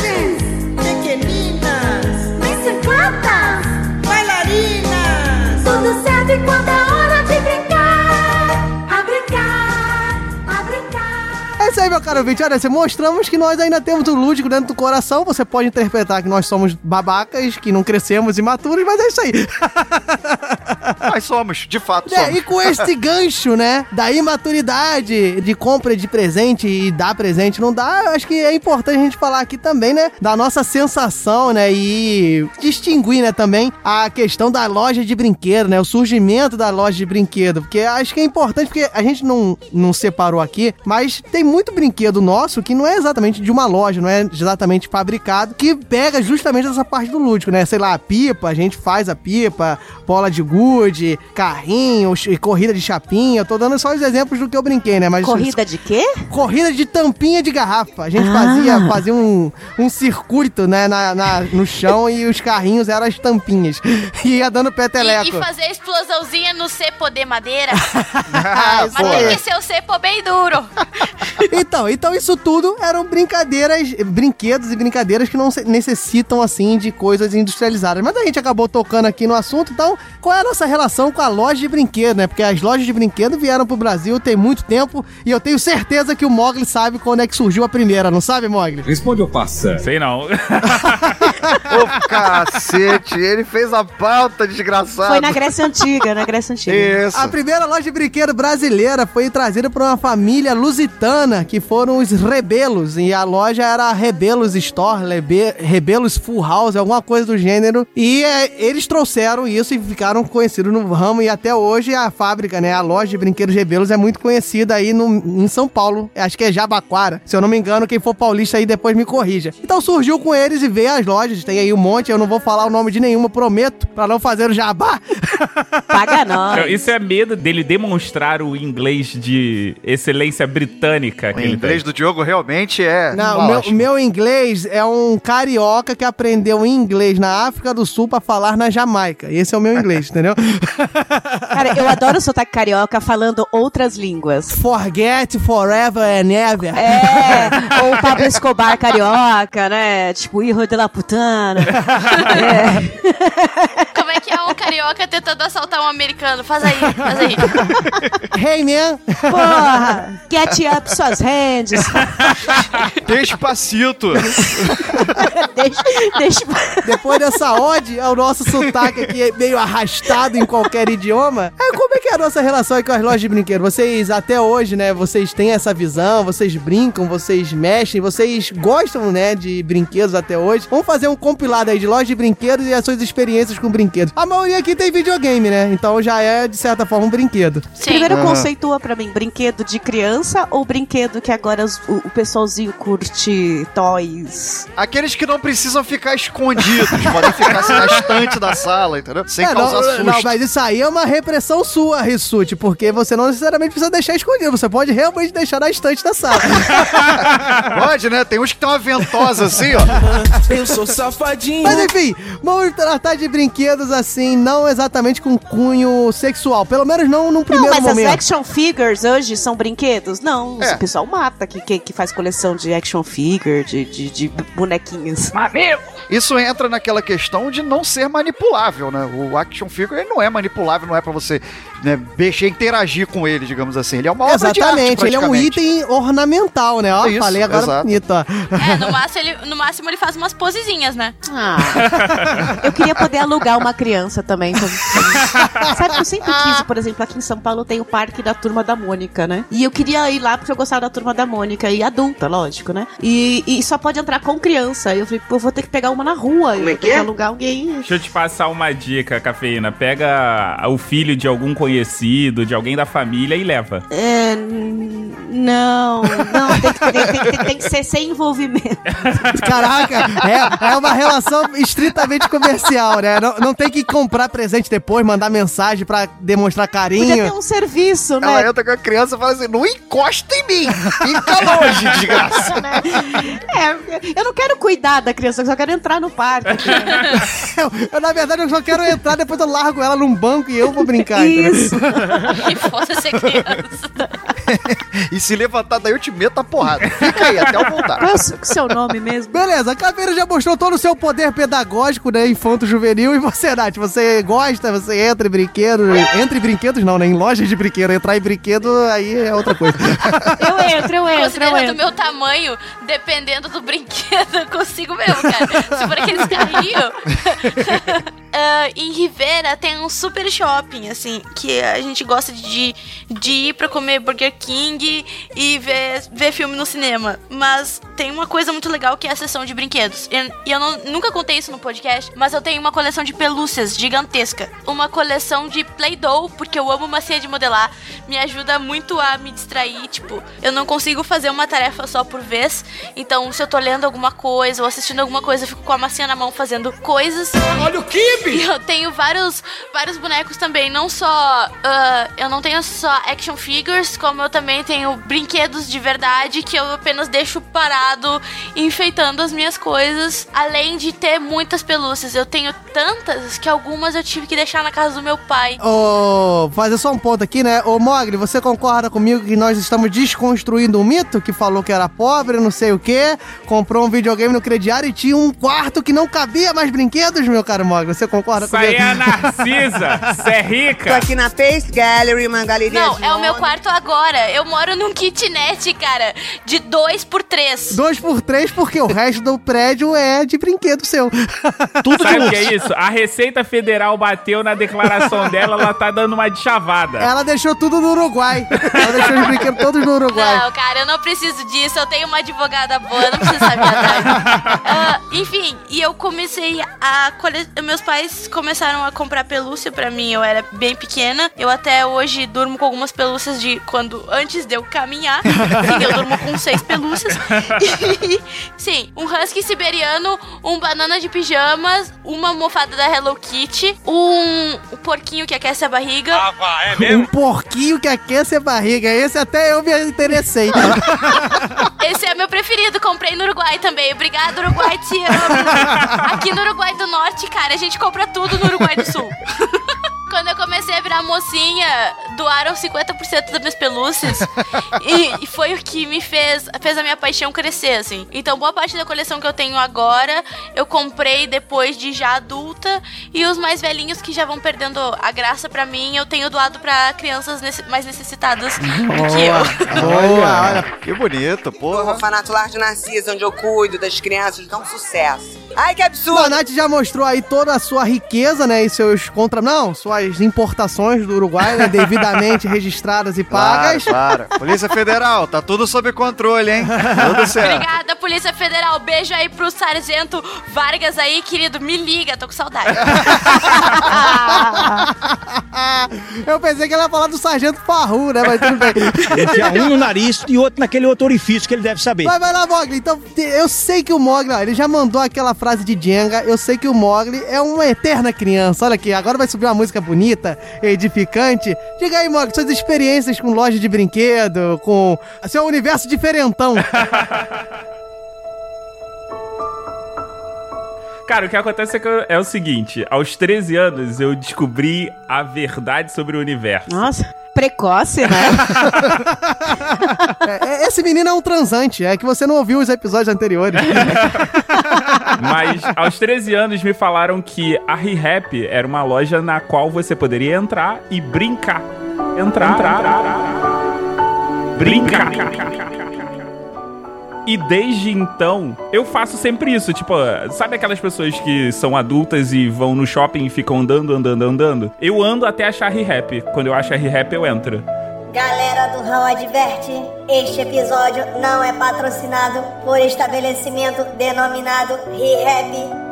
caro ouvinte. Olha, se mostramos que nós ainda temos o lúdico dentro do coração. Você pode interpretar que nós somos babacas, que não crescemos imaturos, mas é isso aí. Nós somos, de fato É, somos. e com esse gancho, né, da imaturidade de compra de presente e dar presente não dá, eu acho que é importante a gente falar aqui também, né, da nossa sensação, né, e distinguir, né, também a questão da loja de brinquedo, né, o surgimento da loja de brinquedo, porque acho que é importante, porque a gente não, não separou aqui, mas tem muito brinquedo nosso que não é exatamente de uma loja, não é exatamente fabricado, que pega justamente essa parte do lúdico, né, sei lá, a pipa, a gente faz a pipa, bola de gude, carrinho, corrida de chapinha, eu tô dando só os exemplos do que eu brinquei, né, mas... Corrida de quê? Corrida de tampinha de garrafa. A gente Ah. fazia, fazia um, um circuito, né, na, na- no chão e os carrinhos eram as tampinhas. E ia dando peteleco. E, e fazer explosãozinha no cepo de madeira. Ah, Mas tem que ser o cepo bem duro. Então, então isso tudo eram brincadeiras, brinquedos e brincadeiras que não necessitam, assim, de coisas industrializadas. Mas a gente acabou tocando aqui no assunto, então, qual é a nossa relação com a loja de brinquedo, né? Porque as lojas de brinquedo vieram pro Brasil tem muito tempo e eu tenho certeza que o Mogli sabe quando é que surgiu a primeira, não sabe, Mogli? Responde ou passa? Sei não. Ô, cacete, ele fez a pauta, desgraçado. Foi na Grécia Antiga, na Grécia Antiga. Isso. A primeira loja de brinquedo brasileira foi trazida por uma família lusitana, que foram os Rebelos. E a loja era a Rebelos Store, Lebe- Rebelos Full House, alguma coisa do gênero. E é, eles trouxeram isso e ficaram conhecidos no ramo. E até hoje a fábrica, né, a loja de brinquedos Rebelos é muito conhecida aí no, em São Paulo. Acho que é Jabaquara. Se eu não me engano, quem for paulista aí depois me corrija. Então surgiu com eles e veio as lojas. Tem aí um monte, eu não vou falar o nome de nenhuma, prometo, pra não fazer o jabá. Paga Então, Isso é medo dele demonstrar o inglês de excelência britânica que ele inglês do Diogo realmente é. Não, o meu, o meu inglês é um carioca que aprendeu inglês na África do Sul pra falar na Jamaica. Esse é o meu inglês, entendeu? Cara, eu adoro o sotaque carioca falando outras línguas. Forget forever and ever. É, ou o Pablo Escobar carioca, né? Tipo, hijo de la putana. É. Como é que é carioca tentando assaltar um americano? Faz aí, faz aí. Hey, man. Porra, get up suas hands. Despacito. deixa, deixa... Depois dessa ode ao nosso sotaque aqui meio arrastado em qualquer idioma, é, como é que é a nossa relação aí com as lojas de brinquedo? Vocês, até hoje, né, vocês têm essa visão, vocês brincam, vocês mexem, vocês gostam, né, de brinquedos até hoje. Vamos fazer um compilado aí de lojas de brinquedos e as suas experiências com brinquedos. A maioria aqui tem videogame, né? Então já é, de certa forma, um brinquedo. Primeiro Aham. conceitua pra mim, brinquedo de criança ou brinquedo que agora o, o pessoalzinho curte toys? Aqueles que não precisam ficar escondidos, podem ficar assim, na estante da sala, entendeu? Sem É, causar não, susto. não, mas isso aí é uma repressão sua, Rissuti, porque você não necessariamente precisa deixar escondido, você pode realmente deixar na estante da sala. Pode, né? Tem uns que tem uma ventosa assim, ó. Eu sou safadinho. Mas enfim, vamos tratar de brinquedos assim, não exatamente com cunho sexual, pelo menos não num Não, primeiro mas momento. as action figures hoje são brinquedos? Não, É. o pessoal mata que, que, que faz coleção de action figure, de, de, de bonequinhos. Isso entra naquela questão de não ser manipulável, né? O action figure ele não é manipulável, não é pra você né, mexer, interagir com ele, digamos assim. Ele é uma obra de arte, Exatamente, ele é um item ornamental, né? Ó, Isso, falei agora exato. bonito, ó. É, no máximo, ele, no máximo ele faz umas posezinhas, né? Ah, eu queria poder alugar uma criança também. pra- Sabe que eu sempre quis, por exemplo, aqui em São Paulo tem o parque da Turma da Mônica, né? E eu queria ir lá porque eu gostava da Turma da Mônica, e adulta, lógico, né? E, e só pode entrar com criança. Eu falei, pô, eu vou ter que pegar uma na rua, eu vou ter que alugar alguém. Deixa eu te passar uma dica, cafeína. Pega o filho de algum conhecido, de alguém da família e leva. É. Não, não, tem que, tem, tem- tem- tem que ser sem envolvimento. Caraca, é, é uma relação estritamente comercial, né? Não, não tem que comprar presente depois, mandar mensagem pra demonstrar Podia carinho. ter um serviço, né? Ela entra com a criança e fala assim: não encosta em mim! Fica longe, desgraça! É, eu não quero cuidar da criança, eu só quero entrar no parque. Eu, eu, na verdade, eu só quero entrar, depois eu largo ela num banco e eu vou brincar. entendeu? Isso. Que fosse ser criança. E se levantar daí eu te meto a porrada. Fica aí até eu voltar. Qual é o seu- nome mesmo? Beleza, a Caveira já mostrou todo o seu poder pedagógico, né? Infanto juvenil. E você, Nath, você gosta, você entra em brinquedo. Entra em brinquedos, não, né? Em lojas de brinquedo. Entrar em brinquedo, aí é outra coisa. Eu entro, eu entro, eu Considerando o entro. meu tamanho, dependendo do brinquedo, eu consigo mesmo, cara. Se for aqueles carrinhos. Ah, em Rivera tem um super shopping, assim, que a gente gosta de, de ir pra comer Burger King e ver, ver filme no cinema. Mas tem uma coisa muito legal que é a seção de brinquedos. E, e eu não- nunca contei isso no podcast, mas eu tenho uma coleção de pelúcias gigantesca. Uma coleção de Play-Doh, porque eu amo massinha de modelar. Me ajuda muito a me distrair, tipo, eu não consigo fazer uma tarefa só por vez. Então, se eu tô lendo alguma coisa ou assistindo alguma coisa, eu fico com a massinha na mão fazendo coisas. Olha o Kibe! E eu tenho vários, vários bonecos também, não só. ah, eu não tenho só action figures, como eu também tenho brinquedos de verdade que eu apenas deixo parado, enfeitando as minhas coisas. Além de ter muitas pelúcias. Eu tenho tantas que algumas eu tive que deixar na casa do meu pai. Ô, fazer só um ponto aqui, né? Ô, Mogli, você concorda comigo que nós estamos desconstruindo um mito que falou que era pobre, não sei o quê, comprou um videogame no crediário e tinha um quarto que não cabia mais brinquedos, meu caro Mogli? Você concorda Isso aí comigo? é a Narcisa. Você é Tô rica. aqui na Face Gallery, uma galeria Não, de é o meu quarto agora. Eu moro num kitnet, cara, de 2 por 3 Dois por três, porque o resto do prédio é de brinquedo seu. Tudo Sabe de o que é luxo. isso? A Receita Federal bateu na declaração dela, ela tá dando uma de chavada. Ela deixou tudo no Uruguai. Ela deixou os brinquedos todos no Uruguai. Não, cara, eu não preciso disso. Eu tenho uma advogada boa, eu não preciso saber. Ah, enfim, e eu comecei a cole... Meus pais começaram a comprar pelúcia pra mim. Eu era bem pequena. Eu até hoje durmo com algumas pelúcias de quando antes de eu caminhar. Sim, eu durmo com seis pelúcias. E, sim, um husky siberiano, um banana de pijamas, uma almofada da Hello Kitty, um porquinho que aquece a barriga. Um porquinho que aquece a barriga. Esse até eu me interessei. Esse é meu preferido, comprei no Uruguai também. Obrigado, Uruguai, te amo. Aqui no Uruguai do Norte, cara, a gente compra tudo no Uruguai do Sul. Quando eu comecei a virar mocinha, doaram 50% das minhas pelúcias. e, e foi o que me fez, fez a minha paixão crescer, assim. Então, boa parte da coleção que eu tenho agora, eu comprei depois de já adulta. E os mais velhinhos que já vão perdendo a graça pra mim, eu tenho doado pra crianças nesse- mais necessitadas do que eu. Boa, olha. Que bonito, O porra. orfanato Lar de Narciso, onde eu cuido das crianças, um sucesso. Ai, que Bom, a absurdo! Nath já mostrou aí toda a sua riqueza, né? E seus contra... Não, suas importações do Uruguai, né? Devidamente registradas e Claro, pagas. claro. Polícia Federal, tá tudo sob controle, hein? Tudo certo. Obrigada, Polícia Federal. Beijo aí pro Sargento Vargas aí, querido. Me liga, tô com saudade. Eu pensei que ela ia falar do Sargento Farru, né? Mas tudo bem. Enfiar um no nariz e outro naquele outro orifício que ele deve saber. Vai, vai lá, Mogli. Então, eu sei que o Mogli, ó, ele já mandou aquela frase de Jenga. Eu sei que o Mogli é uma eterna criança. Olha aqui, agora vai subir uma música bonita, edificante. Diga aí, Mogli, suas experiências com loja de brinquedo, com seu universo diferentão. Cara, o que acontece é, que eu- é o seguinte: aos 13 anos eu descobri a verdade sobre o universo. Nossa, precoce, né? É, é, esse menino é um transante, é que você não ouviu os episódios anteriores. Mas aos 13 anos me falaram que a ReHap era uma loja na qual você poderia entrar e brincar. Entrar, entrar, brincar. E desde então, eu faço sempre isso. Tipo, sabe aquelas pessoas que são adultas e vão no shopping e ficam andando, andando, andando? Eu ando até achar ReHap. Quando eu acho ReHap, eu entro. Galera do Raul adverte, este episódio não é patrocinado por estabelecimento denominado ReHap,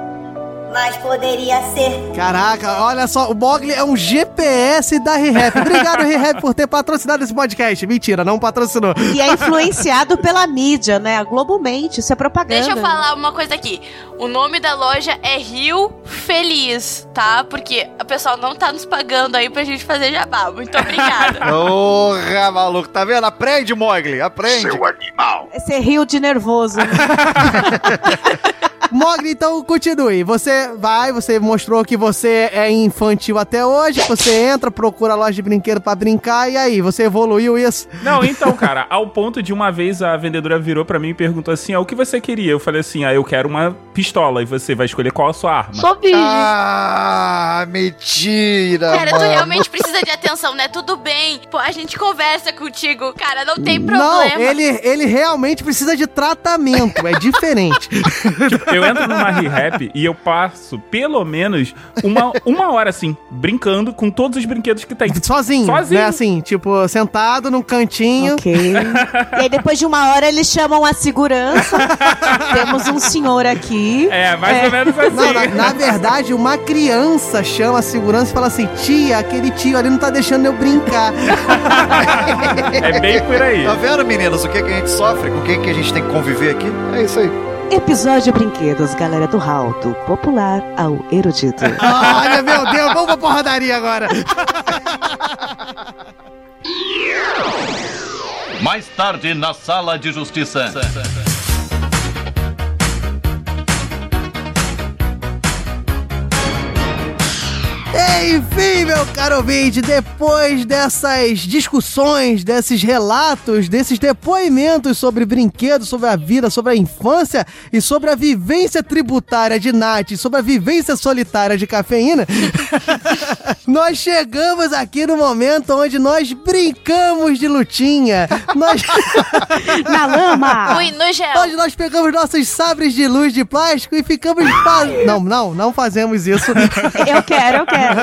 mas poderia ser. Caraca, olha só, o Mogli é um GPS da ReHap. Obrigado, ReHap, por ter patrocinado esse podcast. Mentira, não patrocinou. E é influenciado pela mídia, né? A Globomente, isso é propaganda. Deixa eu falar uma coisa aqui. O nome da loja é Rio Feliz, tá? Porque o pessoal não tá nos pagando aí pra gente fazer jabá. Muito obrigada. Porra, maluco, tá vendo? Aprende, Mogli, aprende. Seu animal. Esse rio de nervoso. Mogli, então continue. Você vai, você mostrou que você é infantil até hoje. Você entra, procura a loja de brinquedo pra brincar. E aí, você evoluiu isso? Não, então, cara, ao ponto de uma vez a vendedora virou pra mim e perguntou assim: ah, o que você queria? Eu falei assim: ah, eu quero uma pistola. E você vai escolher qual a sua arma. Vi. Ah, mentira, Cara, tu mano. realmente precisa de atenção, né? Tudo bem. Pô, a gente conversa contigo, cara, não tem Não, problema. ele, ele realmente precisa de tratamento, é diferente. Eu entro numa rehab e eu passo pelo menos uma, uma hora assim, brincando com todos os brinquedos que tem. Sozinho, Sozinho. né? Assim, tipo, sentado num cantinho. Ok. E aí, depois de uma hora, eles chamam a segurança. Temos um senhor aqui. É, mais ou menos assim. Não, na, na verdade, uma criança chama a segurança e fala assim: tia, aquele tio ali não tá deixando eu brincar. É bem por aí. Tá vendo, meninas, o que, que a gente sofre, com quem que a gente tem que conviver aqui? É isso aí. Episódio Brinquedos, galera do Hall, do popular ao erudito. Olha, meu Deus, vamos pra porradaria agora. Mais tarde na Sala de Justiça. Enfim, meu caro ouvinte, depois dessas discussões, desses relatos, desses depoimentos sobre brinquedos, sobre a vida, sobre a infância e sobre a vivência tributária de Nath, sobre a vivência solitária de cafeína, nós chegamos aqui no momento onde nós brincamos de lutinha. Nós... Na lama! Ui, no gel. Onde nós pegamos nossos sabres de luz de plástico e ficamos. Não, não, não fazemos isso. Eu quero, eu quero.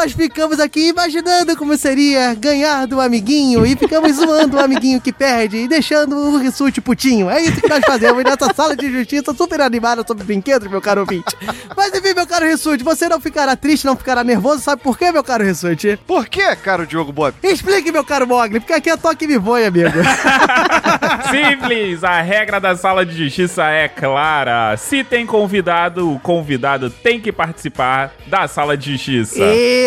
Nós ficamos aqui imaginando como seria ganhar do amiguinho e ficamos zoando o amiguinho que perde e deixando o Rissuti putinho. É isso que nós fazemos nessa sala de justiça super animada sobre brinquedos, meu caro ouvinte. Mas enfim, meu caro Rissuti, você não ficará triste, não ficará nervoso, sabe por quê, meu caro Rissuti? Por que, caro Diogo Bob? Explique, meu caro Mogli, porque aqui é toque me voe, amigo. Simples, a regra da sala de justiça é clara. Se tem convidado, o convidado tem que participar da sala de justiça.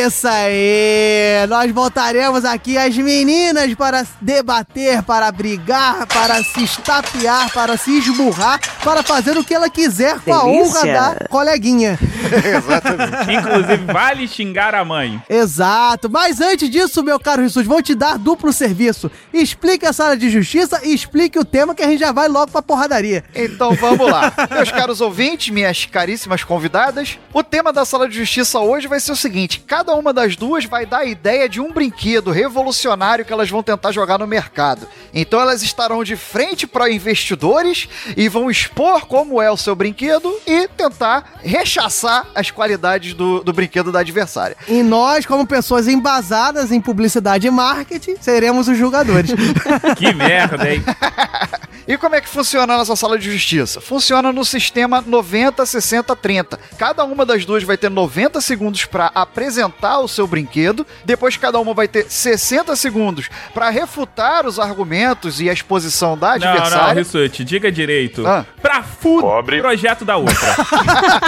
Isso aí! Nós voltaremos aqui as meninas para debater, para brigar, para se estapear, para se esburrar, para fazer o que ela quiser com a honra da coleguinha. Exatamente. Inclusive, vale xingar a mãe. Exato, mas antes disso, meu caro Jesus, vou te dar duplo serviço. Explique a sala de justiça e explique o tema que a gente já vai logo pra porradaria. Então vamos lá. Meus caros ouvintes, minhas caríssimas convidadas, o tema da sala de justiça hoje vai ser o seguinte: cada uma das duas vai dar a ideia de um brinquedo revolucionário que elas vão tentar jogar no mercado. Então elas estarão de frente para investidores e vão expor como é o seu brinquedo e tentar rechaçar as qualidades do, do brinquedo da adversária. E nós, como pessoas embasadas em publicidade e marketing, seremos os julgadores. Que merda, hein? E como é que funciona a nossa sala de justiça? Funciona no sistema 90, 60, 30. Cada uma das duas vai ter 90 segundos para apresentar o seu brinquedo, depois cada uma vai ter 60 segundos para refutar os argumentos e a exposição da Não, não, adversária. Rissuti, diga direito. Ah. Pra fuder o projeto da outra.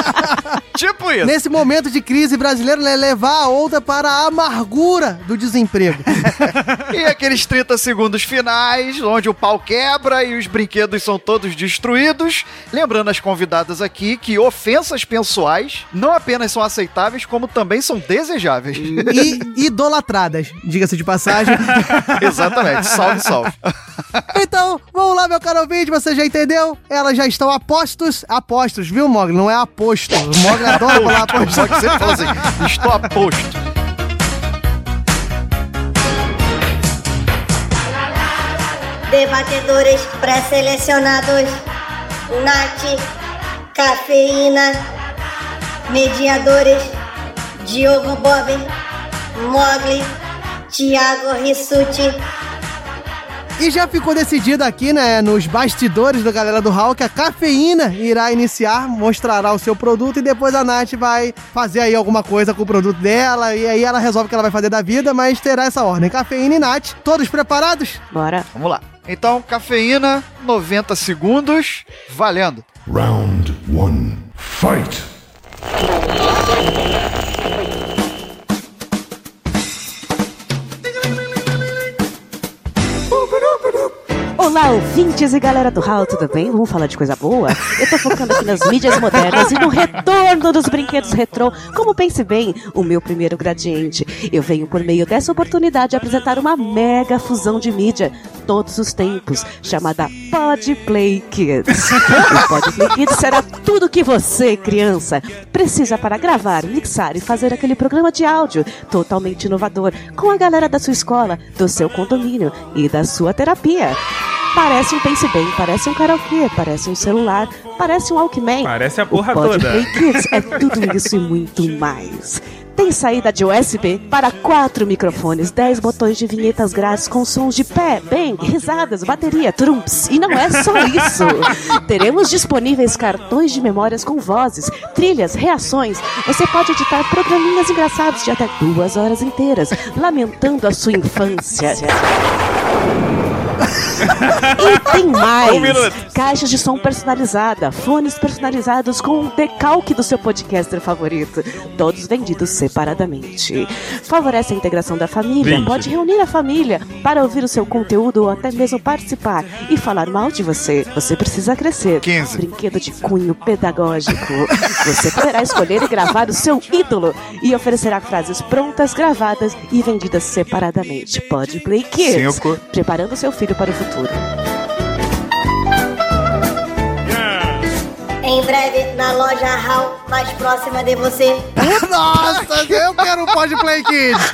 tipo isso. Nesse momento de crise brasileira, né, levar a outra para a amargura do desemprego. E aqueles 30 segundos finais, onde o pau quebra e os brinquedos são todos destruídos. Lembrando as convidadas aqui que ofensas pessoais não apenas são aceitáveis, como também são desejáveis. E idolatradas, diga-se de passagem. Exatamente. Salve, salve. Então, vamos lá, meu caro ouvinte, você já entendeu? Elas já estão apostos, apostos, viu, Mogli? Não é aposto. O Mogli adora falar aposto. Só que sempre fala assim, estou a posto. Debatedores pré-selecionados: Nath, Cafeína, Mediadores: Diogo Bob, Mogli, Thiago Rissuti. E já ficou decidido aqui, né, nos bastidores da galera do Hall, que a cafeína irá iniciar, mostrará o seu produto e depois a Nath vai fazer aí alguma coisa com o produto dela e aí ela resolve o que ela vai fazer da vida, mas terá essa ordem. Cafeína e Nath, todos preparados? Bora. Vamos lá. Então, cafeína, 90 segundos, valendo. Round one. Fight. Olá, ouvintes e galera do Hall, tudo bem? Vamos falar de coisa boa? Eu tô focando aqui nas mídias modernas e no retorno dos brinquedos retrô. Como pense bem, o meu primeiro gradiente. Eu venho por meio dessa oportunidade apresentar uma mega fusão de mídia. todos os tempos, chamada Pod Play Kids. o Pod Play Kids será tudo que você, criança, precisa para gravar, mixar e fazer aquele programa de áudio totalmente inovador com a galera da sua escola, do seu condomínio e da sua terapia. Parece um Pense Bem, parece um karaokê, parece um celular, parece um Walkman. Parece a porra o Pod toda. Play Kids é tudo isso e muito mais. Tem saída de USB para quatro microfones, 10 botões de vinhetas grátis com sons de pé, bang, risadas, bateria, trumps. E não é só isso. Teremos disponíveis cartões de memórias com vozes, trilhas, reações. Você pode editar programinhas engraçados de até duas horas inteiras, lamentando a sua infância. E tem mais! Caixas de som personalizada, fones personalizados com um decalque do seu podcaster favorito, todos vendidos separadamente. Favorece a integração da família, Vinte. pode reunir a família para ouvir o seu conteúdo ou até mesmo participar e falar mal de você. Você precisa crescer. 15. Brinquedo de cunho pedagógico. Você poderá escolher e gravar o seu ídolo e oferecerá frases prontas, gravadas e vendidas separadamente. Pode Play Kids. Cinco. Preparando seu filho para o futuro. Em breve, na loja HAL mais próxima de você. Nossa, eu quero um Pod Play Kids.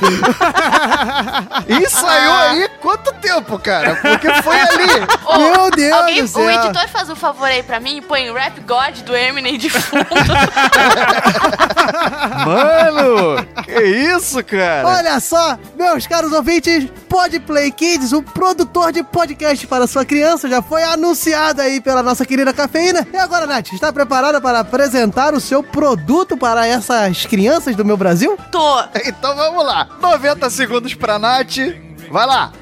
E saiu aí quanto tempo, cara? Porque foi ali. Ô, Meu Deus alguém, do céu. O editor faz um favor aí pra mim e põe Rap God do Eminem de fundo. Mano, que isso, cara? Olha só, meus caros ouvintes, Podplay Kids, o produtor de podcast para sua criança, já foi anunciado aí pela nossa querida cafeína. E agora, Nath, está preparada para apresentar o seu produto para essas crianças do meu Brasil? Tô. Então vamos lá. 90 segundos pra Nath. Vai lá.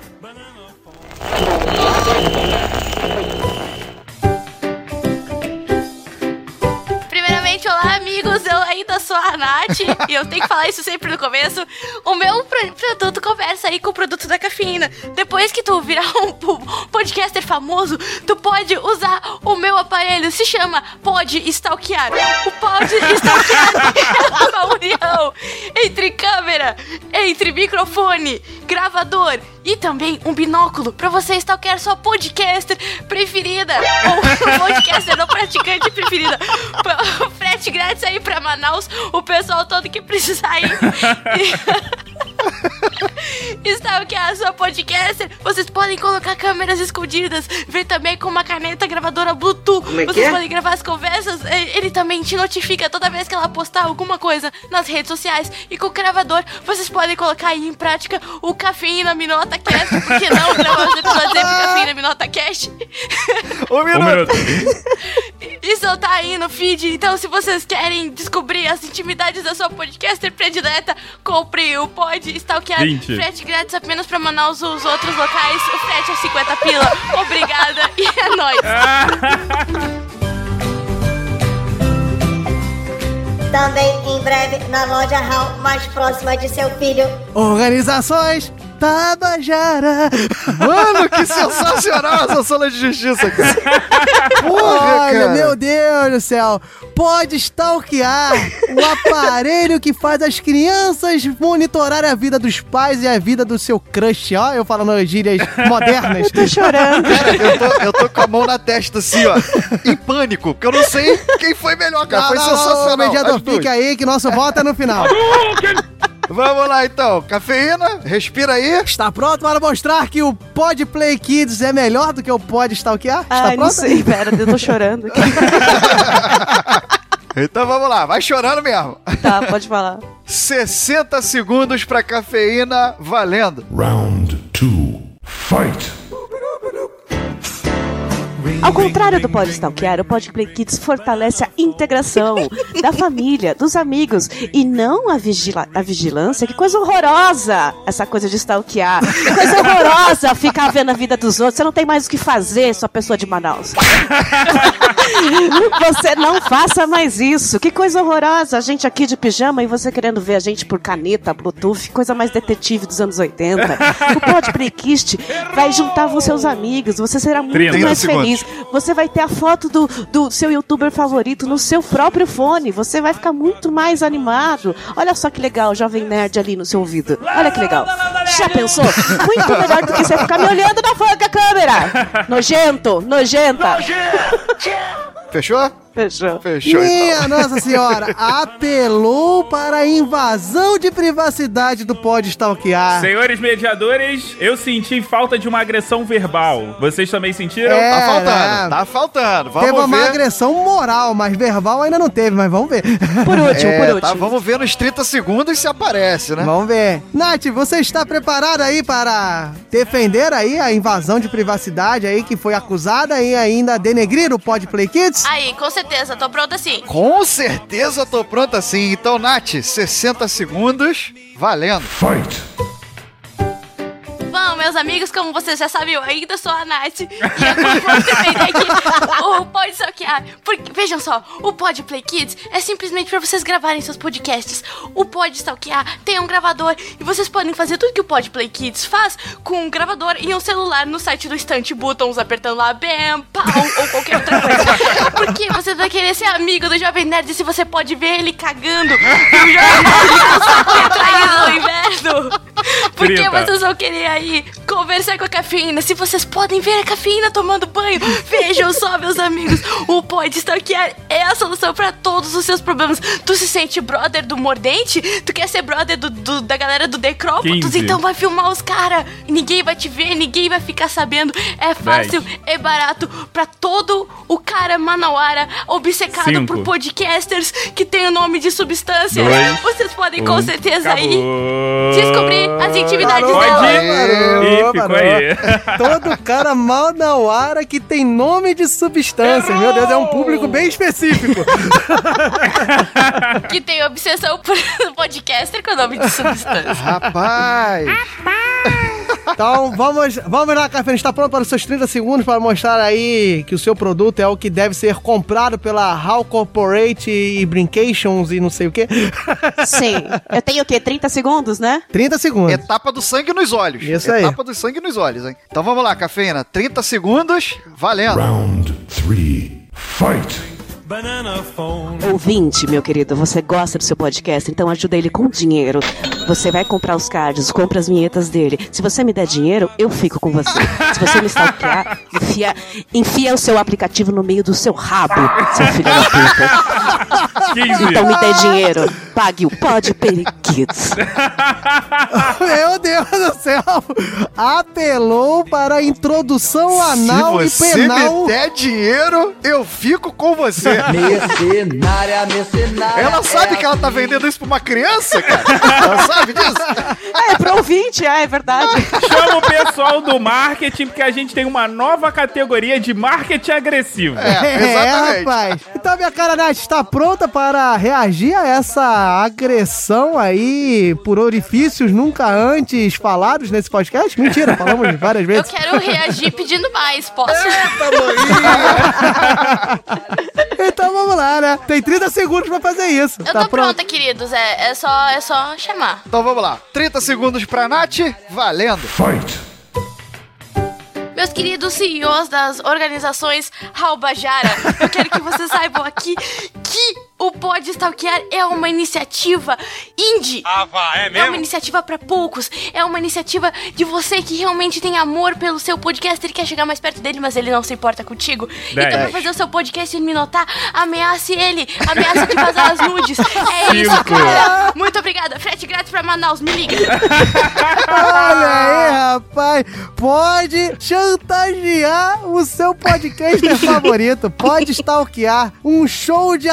Sou a Nath e eu tenho que falar isso sempre no começo. O meu pro- produto conversa aí com o produto da cafeína. Depois que tu virar um po- podcaster famoso, tu pode usar o meu aparelho. Se chama Pod Stalkear. O Pod Stalkear é uma união entre câmera, entre microfone, gravador e também um binóculo pra você stalkear sua podcaster preferida ou podcaster não praticante preferida. Frete grátis aí pra Manaus, o pessoal todo que precisar ir. Stalkear a sua podcaster, vocês podem colocar câmeras escondidas, ver também com uma caneta gravadora Bluetooth. Como é que vocês é? podem gravar as conversas, ele também te notifica toda vez que ela postar alguma coisa nas redes sociais. E com o gravador, vocês podem colocar aí em prática o Cafeína Minota Cast, por que não gravar os episódios aí pro Cafeína Minota Cast? Um minuto. E soltar aí no feed. Então, se vocês querem descobrir as intimidades da sua podcaster predileta, compre o Pod Stalkear. 20. Frete grátis apenas pra Manaus os outros locais. O frete é 50 pila. Obrigada e é nóis. Também em breve na loja HAL mais próxima de seu filho. Organizações Tabajara. Mano, que sensacional essa sala de justiça, cara. Porra, Olha, cara. meu Deus do céu. Pode stalkear o aparelho que faz as crianças monitorarem a vida dos pais e a vida do seu crush. Ó, eu falando gírias modernas. Eu tô chorando. Cara, eu tô, eu tô com a mão na testa assim, ó. Em pânico, porque eu não sei quem foi melhor, cara. Não, foi não, não, sensacional. mediador, as duas. fica aí que nosso voto é no final. Vamos lá então. Cafeína, respira aí. Está pronto para mostrar que o Pod Play Kids é melhor do que o Pod Stalkear? Está Ai, não pronto? sei, pera, eu tô chorando. Então vamos lá, vai chorando mesmo. Tá, pode falar. 60 segundos pra cafeína, valendo. Round two. Fight. Ao contrário do Pod Stalkear, o Pod Play Kids fortalece a integração da família, dos amigos e não a, vigila a vigilância. Que coisa horrorosa essa coisa de stalkear. Que coisa horrorosa ficar vendo a vida dos outros. Você não tem mais o que fazer, sua pessoa de Manaus. Você não faça mais isso. Que coisa horrorosa. A gente aqui de pijama e você querendo ver a gente por caneta, Bluetooth, coisa mais detetive dos anos 80. O Pod Play Kids vai juntar com seus amigos. Você será muito 30 mais segundos. Você vai ter a foto do, do seu youtuber favorito no seu próprio fone. Você vai ficar muito mais animado. Olha só que legal, Jovem Nerd ali no seu ouvido. Olha que legal. Já pensou? Muito melhor do que você ficar me olhando na frente da câmera. Nojento, nojenta. Fechou? Fechou. Fechou. Minha então. Nossa Senhora, apelou para a invasão de privacidade do Pode Stalkear. Senhores mediadores, eu senti falta de uma agressão verbal. Vocês também sentiram? É, Tá faltando, né? tá faltando. Vamos teve uma ver. agressão moral, mas verbal ainda não teve, mas vamos ver. Por último, É, por último. tá, vamos ver nos 30 segundos se aparece, né? Vamos ver. Nath, você está preparada aí para defender aí a invasão de privacidade aí que foi acusada e ainda denegrir o Pod Play Kids? Aí, com certeza, tô pronta sim. Com certeza tô pronta sim. Então, Nath, 60 segundos, valendo. Bom, meus amigos, como vocês já sabem, eu ainda sou a Nath. E eu vou defender aqui o Pode. Porque, vejam só, o Pod Play Kids é simplesmente pra vocês gravarem seus podcasts. O Pod Stalkear tem um gravador e vocês podem fazer tudo que o Pod Play Kids faz com um gravador e um celular no site do Stunt Buttons, apertando lá BAM, pau ou qualquer outra coisa. Porque você vai querer ser amigo do Jovem Nerd se você pode ver ele cagando. E o Jovem Nerd saco retraído no inverno. Porque vocês vão querer aí conversar com a cafeína. Se vocês podem ver a cafeína tomando banho, vejam só, meus amigos. O Pode Stalkear é a solução pra todos os seus problemas. Tu se sente brother do Mordente? Tu quer ser brother do, do- da galera do Decrópolis? 15. Então vai filmar os caras. Ninguém vai te ver, ninguém vai ficar sabendo. É fácil, é barato pra todo o cara manauara obcecado Cinco. por podcasters que tem o nome de substância. Dois. Vocês podem com Um. certeza aí Acabou. descobrir as intimidades Pode dela. ir. Ih, ficou aí. Todo cara mal na hora que tem nome de substância. Meu Deus, é um público bem específico. que tem obsessão por podcaster com nome de substância. Rapaz. Então, vamos, vamos lá, Café. Está pronto para os seus 30 segundos para mostrar aí que o seu produto é o que deve ser comprado pela Hall Corporate e Brincations e não sei o quê? Sim. Eu tenho o quê? 30 segundos, né? 30 segundos. Etapa do sangue nos olhos. Isso aí. Etapa do sangue nos olhos, hein? Então vamos lá, cafeína. 30 segundos, valendo. Round three, fight. Ouvinte, meu querido, você gosta do seu podcast, então ajuda ele com dinheiro. Você vai comprar os cards, compra as vinhetas dele. Se você me der dinheiro, eu fico com você. Se você me stalkear, enfia, enfia o seu aplicativo no meio do seu rabo, seu filho da puta. 15. Então me dê dinheiro. Pague o Pod Kids. Meu Deus do céu! Apelou para a introdução anal e Se você penal. me der dinheiro, eu fico com você. Mercenária, mercenária. Ela sabe que ela tá vendendo isso pra uma criança, cara? Ela sabe disso? É, pro ouvinte, é, é verdade. Chama o pessoal do marketing, porque a gente tem uma nova categoria de marketing agressivo. É, rapaz. Então, minha cara Nath, está pronta para reagir a essa agressão aí por orifícios nunca antes falados nesse podcast? Mentira, falamos várias Eu vezes. quero reagir pedindo mais, posso? Então vamos lá, né? Tem 30 segundos pra fazer isso. Eu tá tô pronta, queridos. É, é, só, é só chamar. Então vamos lá. 30 segundos pra Nath, valendo. Fight. Meus queridos CEOs das organizações Halbajara, eu quero que vocês saibam aqui que o Pode Stalkear é uma iniciativa indie. Ah, vá, é É mesmo? uma iniciativa pra poucos. É uma iniciativa de você que realmente tem amor pelo seu podcast e quer chegar mais perto dele, mas ele não se importa contigo. Dez. Então, pra fazer o seu podcast e me notar, ameace ele. Ameace de vazar as nudes. É isso, cara. Muito obrigada. Frete grátis pra Manaus. Me liga. Olha aí, rapaz. Pode chantagear o seu podcaster favorito. Pode stalkear um show de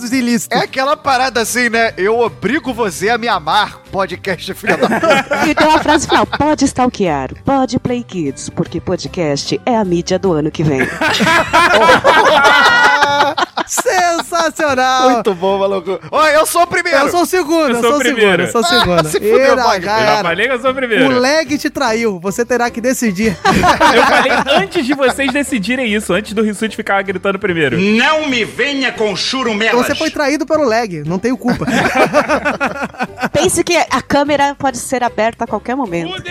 atentados ilícitos. É aquela parada assim, né? Eu obrigo você a me amar, podcast filha da puta. E tem uma frase final: pode stalkear, pode play kids, porque podcast é a mídia do ano que vem. Sensacional! Muito bom, maluco. Olha, eu sou o primeiro. Eu sou o segundo, eu, sou, o primeiro. Eu sou o segundo. se fudeu, Magno. cara. Eu falei que eu sou o primeiro. O lag te traiu, você terá que decidir. Eu falei antes de vocês decidirem isso, antes do Rissuti ficar gritando primeiro. Não me venha com churumelas. Você foi traído pelo lag, não tenho culpa. Pense que a câmera pode ser aberta a qualquer momento.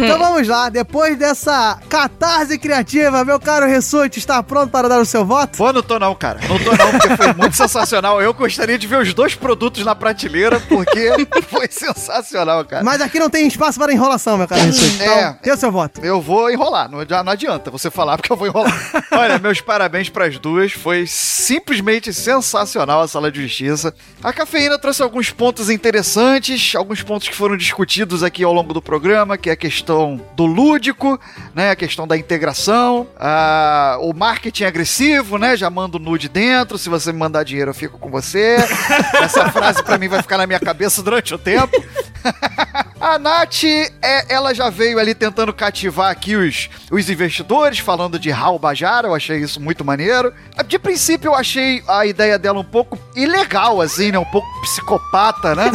então vamos lá, depois dessa catarse criativa, meu caro Ressute, está pronto para dar o seu voto? Pô, não tô não, cara. Não tô não, porque foi muito sensacional. Eu gostaria de ver os dois produtos na prateleira, porque foi sensacional, cara. Mas aqui não tem espaço para enrolação, meu caro. Então, É. dê o seu voto. Eu vou enrolar, não, não adianta você falar porque eu vou enrolar. Olha, meus parabéns pras duas, foi simplesmente sensacional a sala de justiça. A cafeína trouxe alguns pontos interessantes, alguns pontos que foram discutidos aqui ao longo do programa, que é a questão do lúdico, né, a questão da integração, a- o marketing agressivo, né, já mando nude dentro, se você me mandar dinheiro eu fico com você. Essa frase pra mim vai ficar na minha cabeça durante o tempo. A Nath, é, ela já veio ali tentando cativar aqui os, os investidores, falando de Raul Bajara, eu achei isso muito maneiro. De princípio, eu achei a ideia dela um pouco ilegal, assim, né? Um pouco psicopata, né?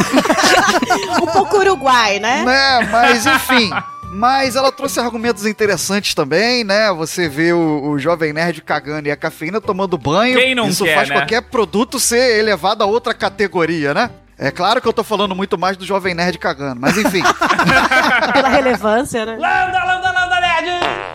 um pouco uruguai, né? né? Mas, enfim... Mas ela trouxe argumentos interessantes também, né? Você vê o, o Jovem Nerd cagando e a cafeína tomando banho. Quem não Isso quer, faz né? qualquer produto ser elevado a outra categoria, né? É claro que eu tô falando muito mais do Jovem Nerd cagando, mas enfim. Pela relevância, né? Landa, landa, landa, nerd!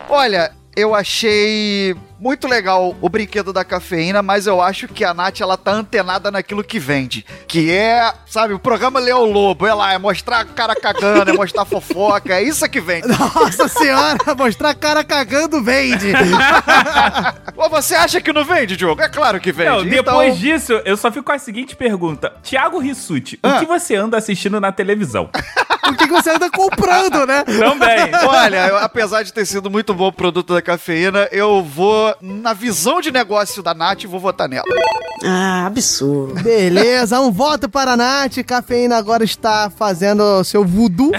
Olha, eu achei muito legal o brinquedo da cafeína, mas eu acho que a Nath ela tá antenada naquilo que vende. Que é, sabe, o programa Leão Lobo, é lá, é mostrar a cara cagando, é mostrar fofoca, é isso que vende. Nossa senhora, mostrar cara cagando vende. Ou você acha que não vende, Diogo? É claro que vende. Não, depois Então, disso, eu só fico com a seguinte pergunta. Tiago Rissuti, o que você anda assistindo na televisão? O que, que você anda comprando, né? Também. Olha, eu- apesar de ter sido muito bom o produto da cafeína, eu vou, na visão de negócio da Nath, vou votar nela. Ah, absurdo. Beleza, um voto para a Nath. Cafeína agora está fazendo seu voodoo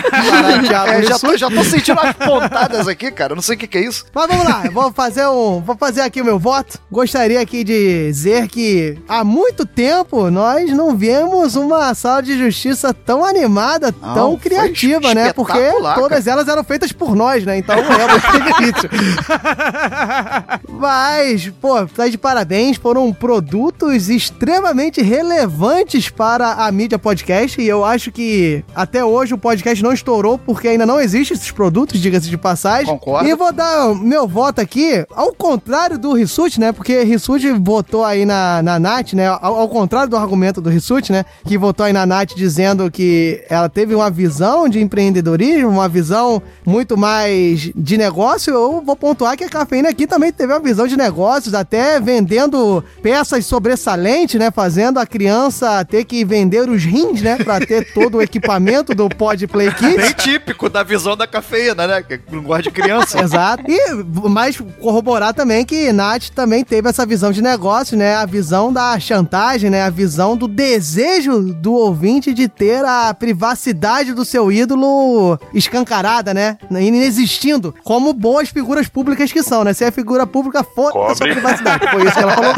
É, já, tô, já tô sentindo as pontadas aqui, cara. Eu não sei o que, que é isso. Mas vamos lá, eu vou fazer um, vou fazer aqui o meu voto. Gostaria aqui de dizer que há muito tempo nós não vemos uma sala de justiça tão animada, Não, tão foi criativa, né? Porque todas elas eram feitas por nós, né? Então realmente tem limite. Mas, pô, tá de parabéns, foram produtos extremamente relevantes para a mídia podcast e eu acho que até hoje o podcast não estourou porque ainda não existem esses produtos, diga-se de passagem. Concordo. E vou dar meu voto aqui, ao contrário do Rissuti, né? Porque Rissuti votou aí na, na Nath, né? Ao, ao contrário do argumento do Rissuti, né? Que votou aí na Nath dizendo que ela teve uma visão de empreendedorismo, uma visão muito mais de negócio. Eu vou pontuar que a cafeína aqui também teve uma visão de negócios, até vendendo peças sobressalentes, né? Fazendo a criança ter que vender os rins, né? Pra ter todo o equipamento do Podplay Kids. Bem típico da visão da cafeína, né? Que não gosta de criança. Exato. E mais corroborar também que Nath também teve essa visão de negócio, né? A visão da chantagem, né? A visão do desejo do ouvinte de ter a privacidade do seu ídolo escancarada, né? Inexistindo, como boas figuras públicas que são, né? Se é figura pública, foda a sua privacidade. Foi isso que ela falou.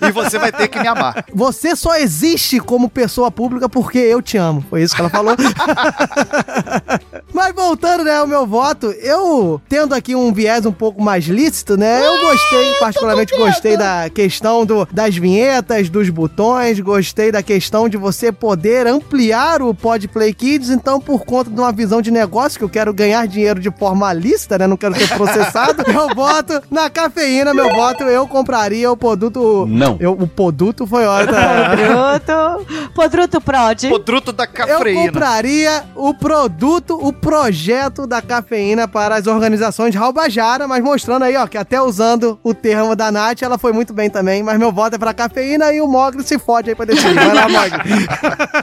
E você vai ter que me amar. Você só existe como pessoa pública porque eu te amo. Foi isso que ela falou. Mas voltando, né, ao meu voto, eu tendo aqui um viés um pouco mais lícito, né? Eu gostei, particularmente gostei da questão do, das vinhetas, dos botões, gostei da questão de você poder ampliar o Podplay Kids, então por conta de uma visão de negócio que eu quero ganhar dinheiro de forma lícita, né? Não quero ser processado. eu voto na cafeína, meu voto, eu compraria o produto Não. Eu, o produto foi ótimo. Podruto. Podruto Prod. Podruto da Eu cafeína. compraria o produto, o projeto da cafeína para as organizações de Raubajara, mas mostrando aí, ó, que até usando o termo da Nath, ela foi muito bem também, mas meu voto é pra cafeína e o Mogli se fode aí pra decidir. Vai lá, Mogli.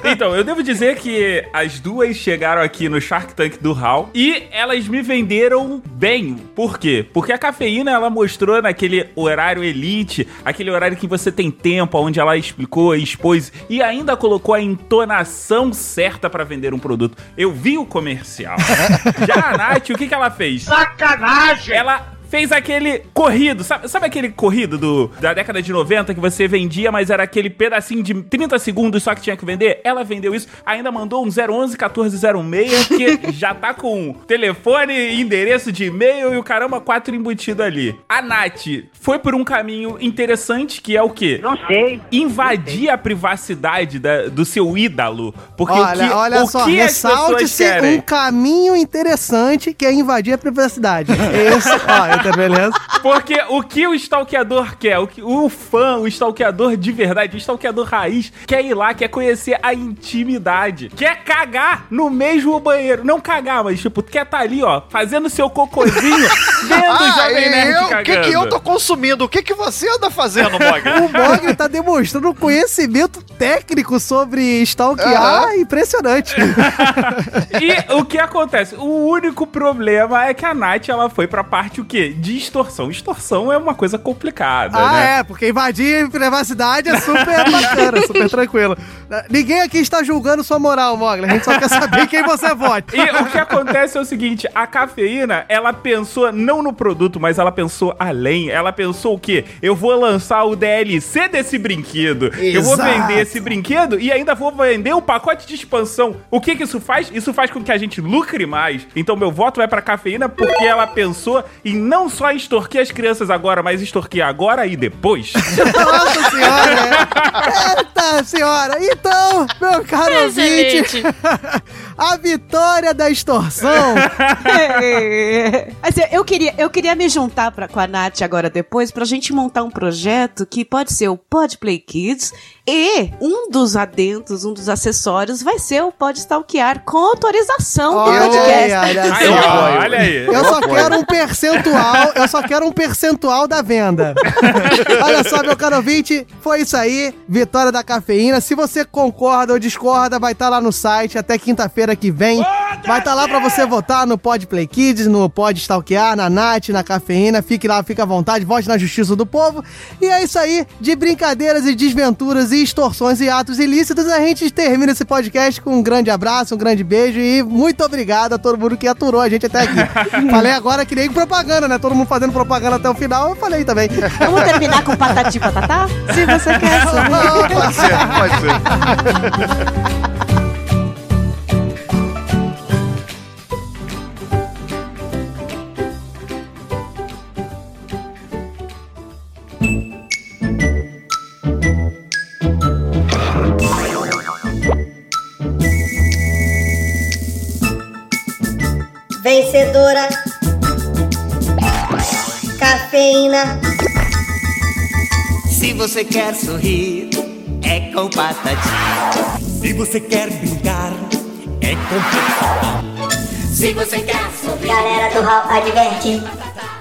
Então, eu devo dizer que as duas chegaram aqui no Shark Tank do HAL e elas me venderam bem. Por quê? Porque a cafeína ela mostrou naquele horário elite, aquele horário que você tem tempo, onde ela explicou, expôs e ainda colocou a entonação certa pra vender um produto. Eu vi o comercial. Já a Nath, o que, que ela fez? Sacanagem! Ela fez aquele corrido. Sabe, sabe aquele corrido do, da década de 90 que você vendia, mas era aquele pedacinho de 30 segundos só que tinha que vender? Ela vendeu isso, ainda mandou um 011 1406 que já tá com telefone, endereço de e-mail e o caramba, quatro embutido ali. A Nath foi por um caminho interessante que é o quê? Não sei. Invadir a privacidade da- do seu ídolo. Porque olha, o que, olha o só, que ressalte-se um caminho interessante que é invadir a privacidade. Esse, ó, tá beleza? Porque o que o stalkeador quer, o, que, o fã, o stalkeador de verdade, o stalkeador raiz, quer ir lá, quer conhecer a intimidade. Quer cagar no mesmo banheiro. Não cagar, mas tipo, quer tá ali, ó, fazendo seu cocôzinho, vendo o Ah, Jovem e Nerd eu, o que, que eu tô consumindo? O que, que você anda fazendo, Mogli? O Mogli tá demonstrando um conhecimento técnico sobre stalkear Aham. impressionante. E o que acontece? O único problema é que a Nath, ela foi pra parte o quê? De extorsão. Extorsão é uma coisa complicada, Ah, né? é, porque invadir privacidade é super bacana, super tranquilo. Ninguém aqui está julgando sua moral, Mogli. A gente só quer saber quem você vota. E o que acontece é o seguinte, a cafeína, ela pensou não no produto, mas ela pensou além. Ela pensou o quê? Eu vou lançar o DLC desse brinquedo. Eu vou Exato. vender esse brinquedo e ainda vou vender um pacote de expansão. O que que isso faz? Isso faz com que a gente lucre mais. Então meu voto vai pra cafeína porque ela pensou em não só extorquir as crianças agora, mas extorquir agora e depois. Nossa senhora! Eita senhora! Então, meu caro ouvinte, Excelente. a vitória da extorsão. Assim, eu, queria, eu queria me juntar pra, com a Nath agora depois pra gente montar um projeto que pode ser o Pod Play Kids e um dos adentos, um dos acessórios vai ser o Pod Stalkear com autorização do podcast. aí, olha Aí, olha aí. Eu só quero um percentual, eu só quero um percentual da venda. Olha só, meu caro ouvinte, foi isso aí, vitória da cafeína. Se você concorda ou discorda, vai estar lá no site até quinta-feira que vem. Vai estar lá pra você votar no Pod Play Kids, no Pod Stalkear, na Nath, na cafeína. Fique lá, fique à vontade, vote na justiça do povo. E é isso aí, de brincadeiras e desventuras e extorsões e atos ilícitos, a gente termina esse podcast com um grande abraço, um grande beijo e muito obrigado a todo mundo que aturou a gente até aqui. falei agora que nem propaganda, né? Todo mundo fazendo propaganda até o final, eu falei também. Vamos terminar com patati patatá? Se você quer. Pode ser, pode ser. Vencedora. Se você quer sorrir, é com patati. Se você quer brincar, é com patati. Se você quer sorrir, Galera do Hall adverte.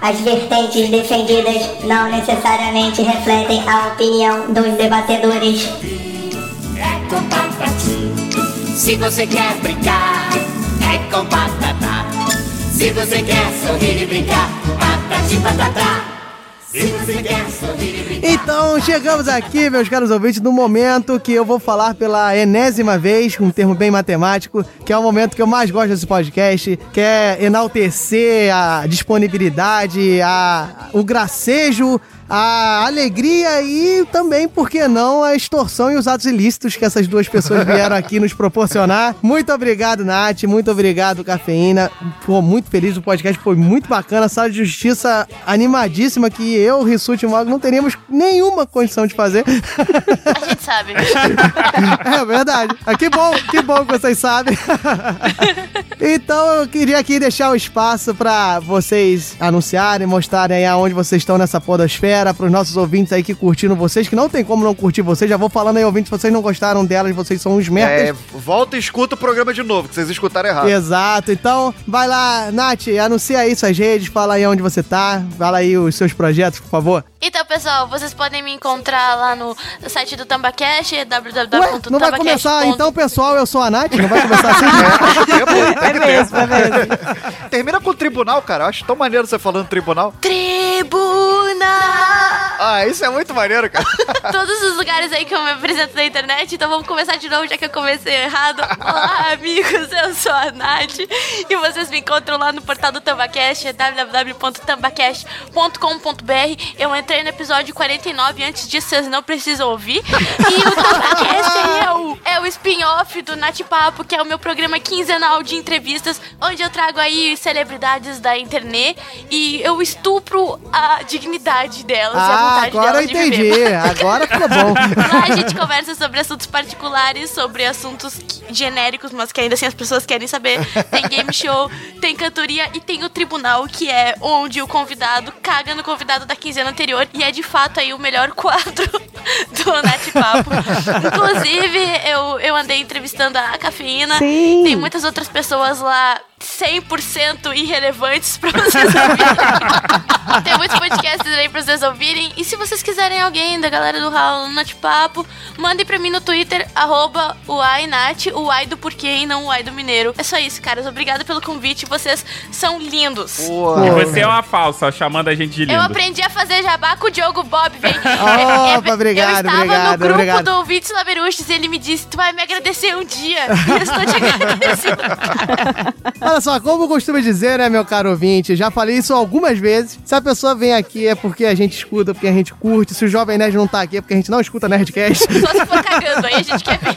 As vertentes defendidas não necessariamente refletem a opinião dos debatedores. é com patati. Se você quer brincar, é com patata. Se você quer sorrir e brincar, patati patatá. Então, chegamos aqui, meus caros ouvintes, no momento que eu vou falar pela enésima vez, um termo bem matemático, que é o momento que eu mais gosto desse podcast, que é enaltecer a disponibilidade, a, o gracejo, a alegria e também, por que não, a extorsão e os atos ilícitos que essas duas pessoas vieram aqui nos proporcionar. Muito obrigado, Nath, muito obrigado, Cafeína. Pô, muito feliz, o podcast foi muito bacana, sala de justiça animadíssima que eu, Rissuti e Mago não teríamos nenhuma condição de fazer. A gente sabe. É verdade. Ah, que bom, que bom que vocês sabem. Então eu queria aqui deixar o espaço pra vocês anunciarem, mostrarem aí aonde vocês estão nessa podosfera, pros nossos ouvintes aí que curtiram vocês, que não tem como não curtir vocês. Já vou falando aí, ouvintes, vocês não gostaram delas, vocês são uns merdas. É, volta e escuta o programa de novo, que vocês escutaram errado. Exato. Então, vai lá, Nath, anuncia aí suas redes, fala aí onde você tá, fala aí os seus projetos, por favor. Então, pessoal, vocês podem me encontrar lá no site do Tambacast, www.tambacast. não vai começar então, pessoal, eu sou a Nath? Não vai começar assim? É mesmo, é mesmo. Termina com o tribunal, cara. Eu acho tão maneiro você falando tribunal. Tribuna! Ah, isso é muito maneiro, cara. Todos os lugares aí que eu me apresento na internet, então vamos começar de novo, já que eu comecei errado. Olá, amigos, eu sou a Nath e vocês me encontram lá no portal do Tambacast, www.tambacast.com.br. Eu entrei no episódio 49, antes disso vocês não precisam ouvir. E o Tambacast é o, é o spin-off do Nath Papo, que é o meu programa quinzenal de entrevistas, onde eu trago aí celebridades da internet e eu estupro a dignidade delas e a Ah, vontade agora eu delas de entendi. viver. Agora ficou bom. Lá a gente conversa sobre assuntos particulares, sobre assuntos genéricos, mas que ainda assim as pessoas querem saber. Tem game show, tem cantoria e tem o tribunal, que é onde o convidado caga no convidado da quinzena anterior. E é de fato aí o melhor quadro do Net Papo. Inclusive, eu, eu andei entrevistando a Cafeína. Sim. Tem muitas outras pessoas lá 100% irrelevantes pra vocês ouvirem. Tem muitos podcasts aí pra vocês ouvirem. E se vocês quiserem alguém da galera do Raul no Natipapo, mandem pra mim no Twitter, arroba uainat, o ai do porquê e não o ai do mineiro. É só isso, caras. Obrigada pelo convite. Vocês são lindos. E você é uma falsa, chamando a gente de lindo. Eu aprendi a fazer jabá com o Diogo Bob, velho. Opa, obrigado, eu estava obrigado, no grupo obrigado. do Ouvintes Laberuches e ele me disse, tu vai me agradecer um dia. E eu estou te agradecendo. Olha só, como eu costumo dizer, né, meu caro ouvinte, já falei isso algumas vezes. Se a pessoa vem aqui é porque a gente escuta, porque a gente curte. Se o Jovem Nerd não tá aqui é porque a gente não escuta Nerdcast. Só se for cagando, aí a gente quer ver.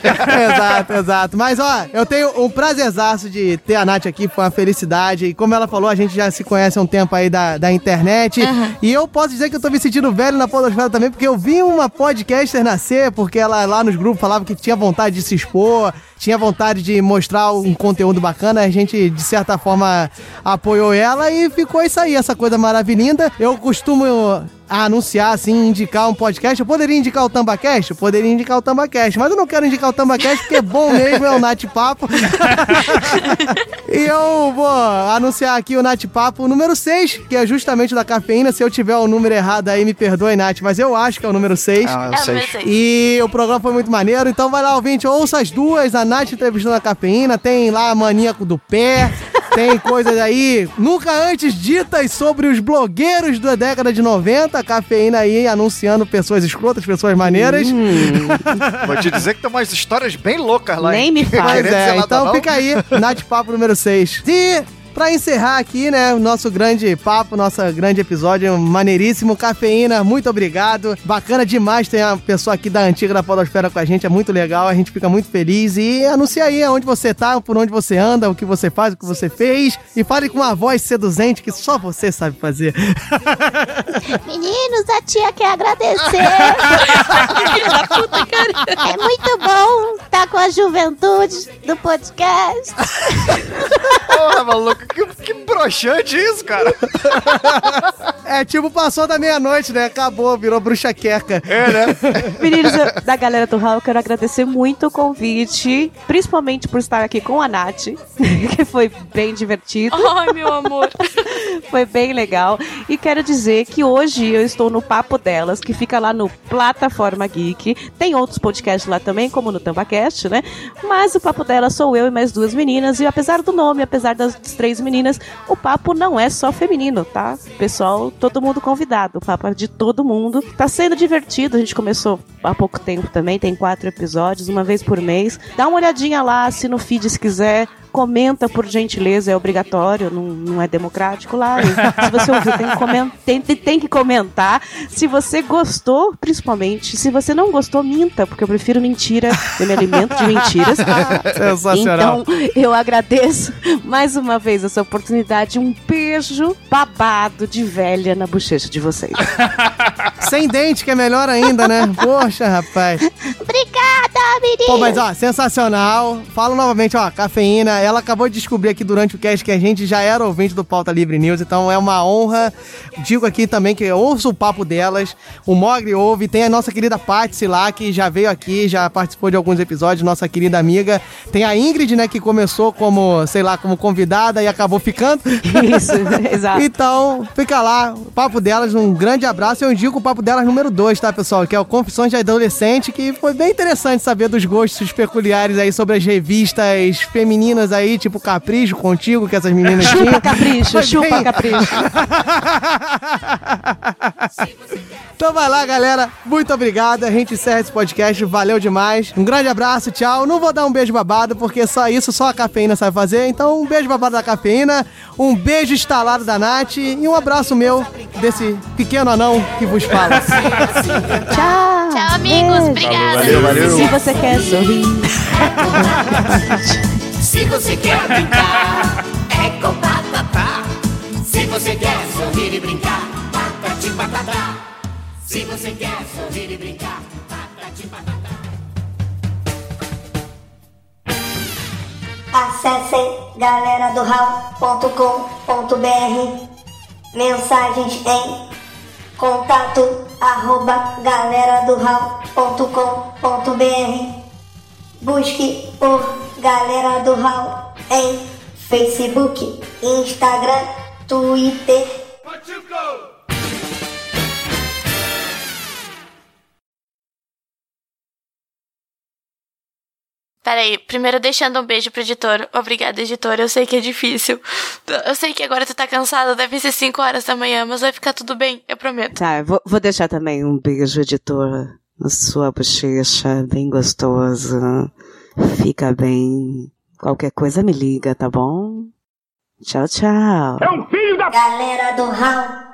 exato, exato. Mas, ó, eu tenho um prazerzaço de ter a Nath aqui, foi uma felicidade. E como ela falou, a gente já se conhece há um tempo aí da, da internet. E eu posso dizer que eu tô me sentindo velho na podosfera também, porque eu vi uma podcaster nascer, porque ela lá nos grupos falava que tinha vontade de se expor, tinha vontade de mostrar um conteúdo bacana. A gente, de certa forma, apoiou ela e ficou isso aí, essa coisa maravilhosa. Eu costumo a anunciar, assim, indicar um podcast. Eu poderia indicar o Tambacast? Eu poderia indicar o Tambacast, mas eu não quero indicar o Tambacast porque é bom mesmo, é o Nat Papo. e eu vou anunciar aqui o Nat Papo número 6, que é justamente o da cafeína. Se eu tiver o número errado aí, me perdoe, Nath, mas eu acho que é o número 6. Ah, é o É o número seis. seis. E o programa foi muito maneiro, então vai lá, ouvinte, ouça as duas, a Nath entrevistando a cafeína, tem lá a maníaco do pé. Tem coisas aí nunca antes ditas sobre os blogueiros da década de 90. A cafeína aí anunciando pessoas escrotas, pessoas maneiras. Vou te dizer que tem umas histórias bem loucas lá. Nem hein? me faz. Querendo é, então não. fica aí, Nath Papo número 6. E pra encerrar aqui, né, o nosso grande papo, nosso grande episódio maneiríssimo, Cafeína, muito obrigado. Bacana demais ter uma pessoa aqui da antiga da Podosfera com a gente, é muito legal, a gente fica muito feliz. E anuncia aí onde você tá, por onde você anda, o que você faz, o que você fez. E fale com uma voz seduzente que só você sabe fazer. Meninos, a tia quer agradecer. É muito bom estar com a juventude do podcast. Porra, maluco, que, que broxante isso, cara. É tipo, passou da meia-noite, né? Acabou, virou bruxa queca. É, né? Meninos da galera do Hall, eu quero agradecer muito o convite, principalmente por estar aqui com a Nath, que foi bem divertido. Ai, meu amor. Foi bem legal. E quero dizer que hoje eu estou no Papo Delas, que fica lá no Plataforma Geek. Tem outros podcasts lá também, como no Tambacast, né? Mas o Papo Delas sou eu e mais duas meninas. E apesar do nome, apesar das três meninas, o papo não é só feminino, tá? Pessoal, todo mundo convidado. O papo é de todo mundo. Tá sendo divertido. A gente começou há pouco tempo também. Tem quatro episódios, uma vez por mês. Dá uma olhadinha lá, assina o feed se quiser. Comenta por gentileza, é obrigatório, não, não é democrático lá. E se você ouviu, tem que, comen- tem- tem- que comentar. Se você gostou, principalmente. Se você não gostou, minta, porque eu prefiro mentira, eu me alimento de mentiras. Sensacional. Então, eu agradeço mais uma vez essa oportunidade. Um beijo babado de velha na bochecha de vocês. Sem dente, que é melhor ainda, né? Poxa, rapaz. Obrigada! Menino. Pô, mas ó, sensacional. Falo novamente, ó, cafeína. Ela acabou de descobrir aqui durante o cast que a gente já era ouvinte do Pauta Livre News, então é uma honra. Digo aqui também que eu ouço o papo delas. O Mogri ouve. Tem a nossa querida Patsy lá, que já veio aqui, já participou de alguns episódios, nossa querida amiga. Tem a Ingrid, né, que começou como, sei lá, como convidada e acabou ficando. Isso, exato. Então, fica lá, o papo delas, um grande abraço. Eu indico o papo delas número 2, tá, pessoal? Que é o Confissões de Adolescente, que foi bem interessante saber dos gostos peculiares aí sobre as revistas femininas aí, tipo Capricho contigo, que essas meninas tinham. Chupa capricho, Foi chupa bem- capricho. Então vai lá, galera. Muito obrigado. A gente encerra esse podcast. Valeu demais. Um grande abraço, tchau. Não vou dar um beijo babado, porque só isso, só a cafeína sabe fazer. Então, um beijo babado da cafeína, um beijo instalado da Nath e um abraço meu desse pequeno anão que vos fala. Tchau. Tchau, amigos. Obrigada. Valeu, valeu. Se você quer sorrir. Se você quer brincar, é com Patatá. Se você quer sorrir e brincar, patati patatá. Se você quer sorrir e brincar, patati patatá. Acessem galera do Mensagens em contato arroba galera do Busque por Galera do Hall em Facebook, Instagram, Twitter. Peraí, primeiro deixando um beijo pro editor. Obrigada, editor. Eu sei que é difícil. Eu sei que agora tu tá cansado, deve ser 5 horas da manhã, mas vai ficar tudo bem, eu prometo. Tá, eu vou, vou deixar também um beijo, editor, na sua bochecha, bem gostoso. Fica bem. Qualquer coisa me liga, tá bom? Tchau, tchau. Galera do Hall.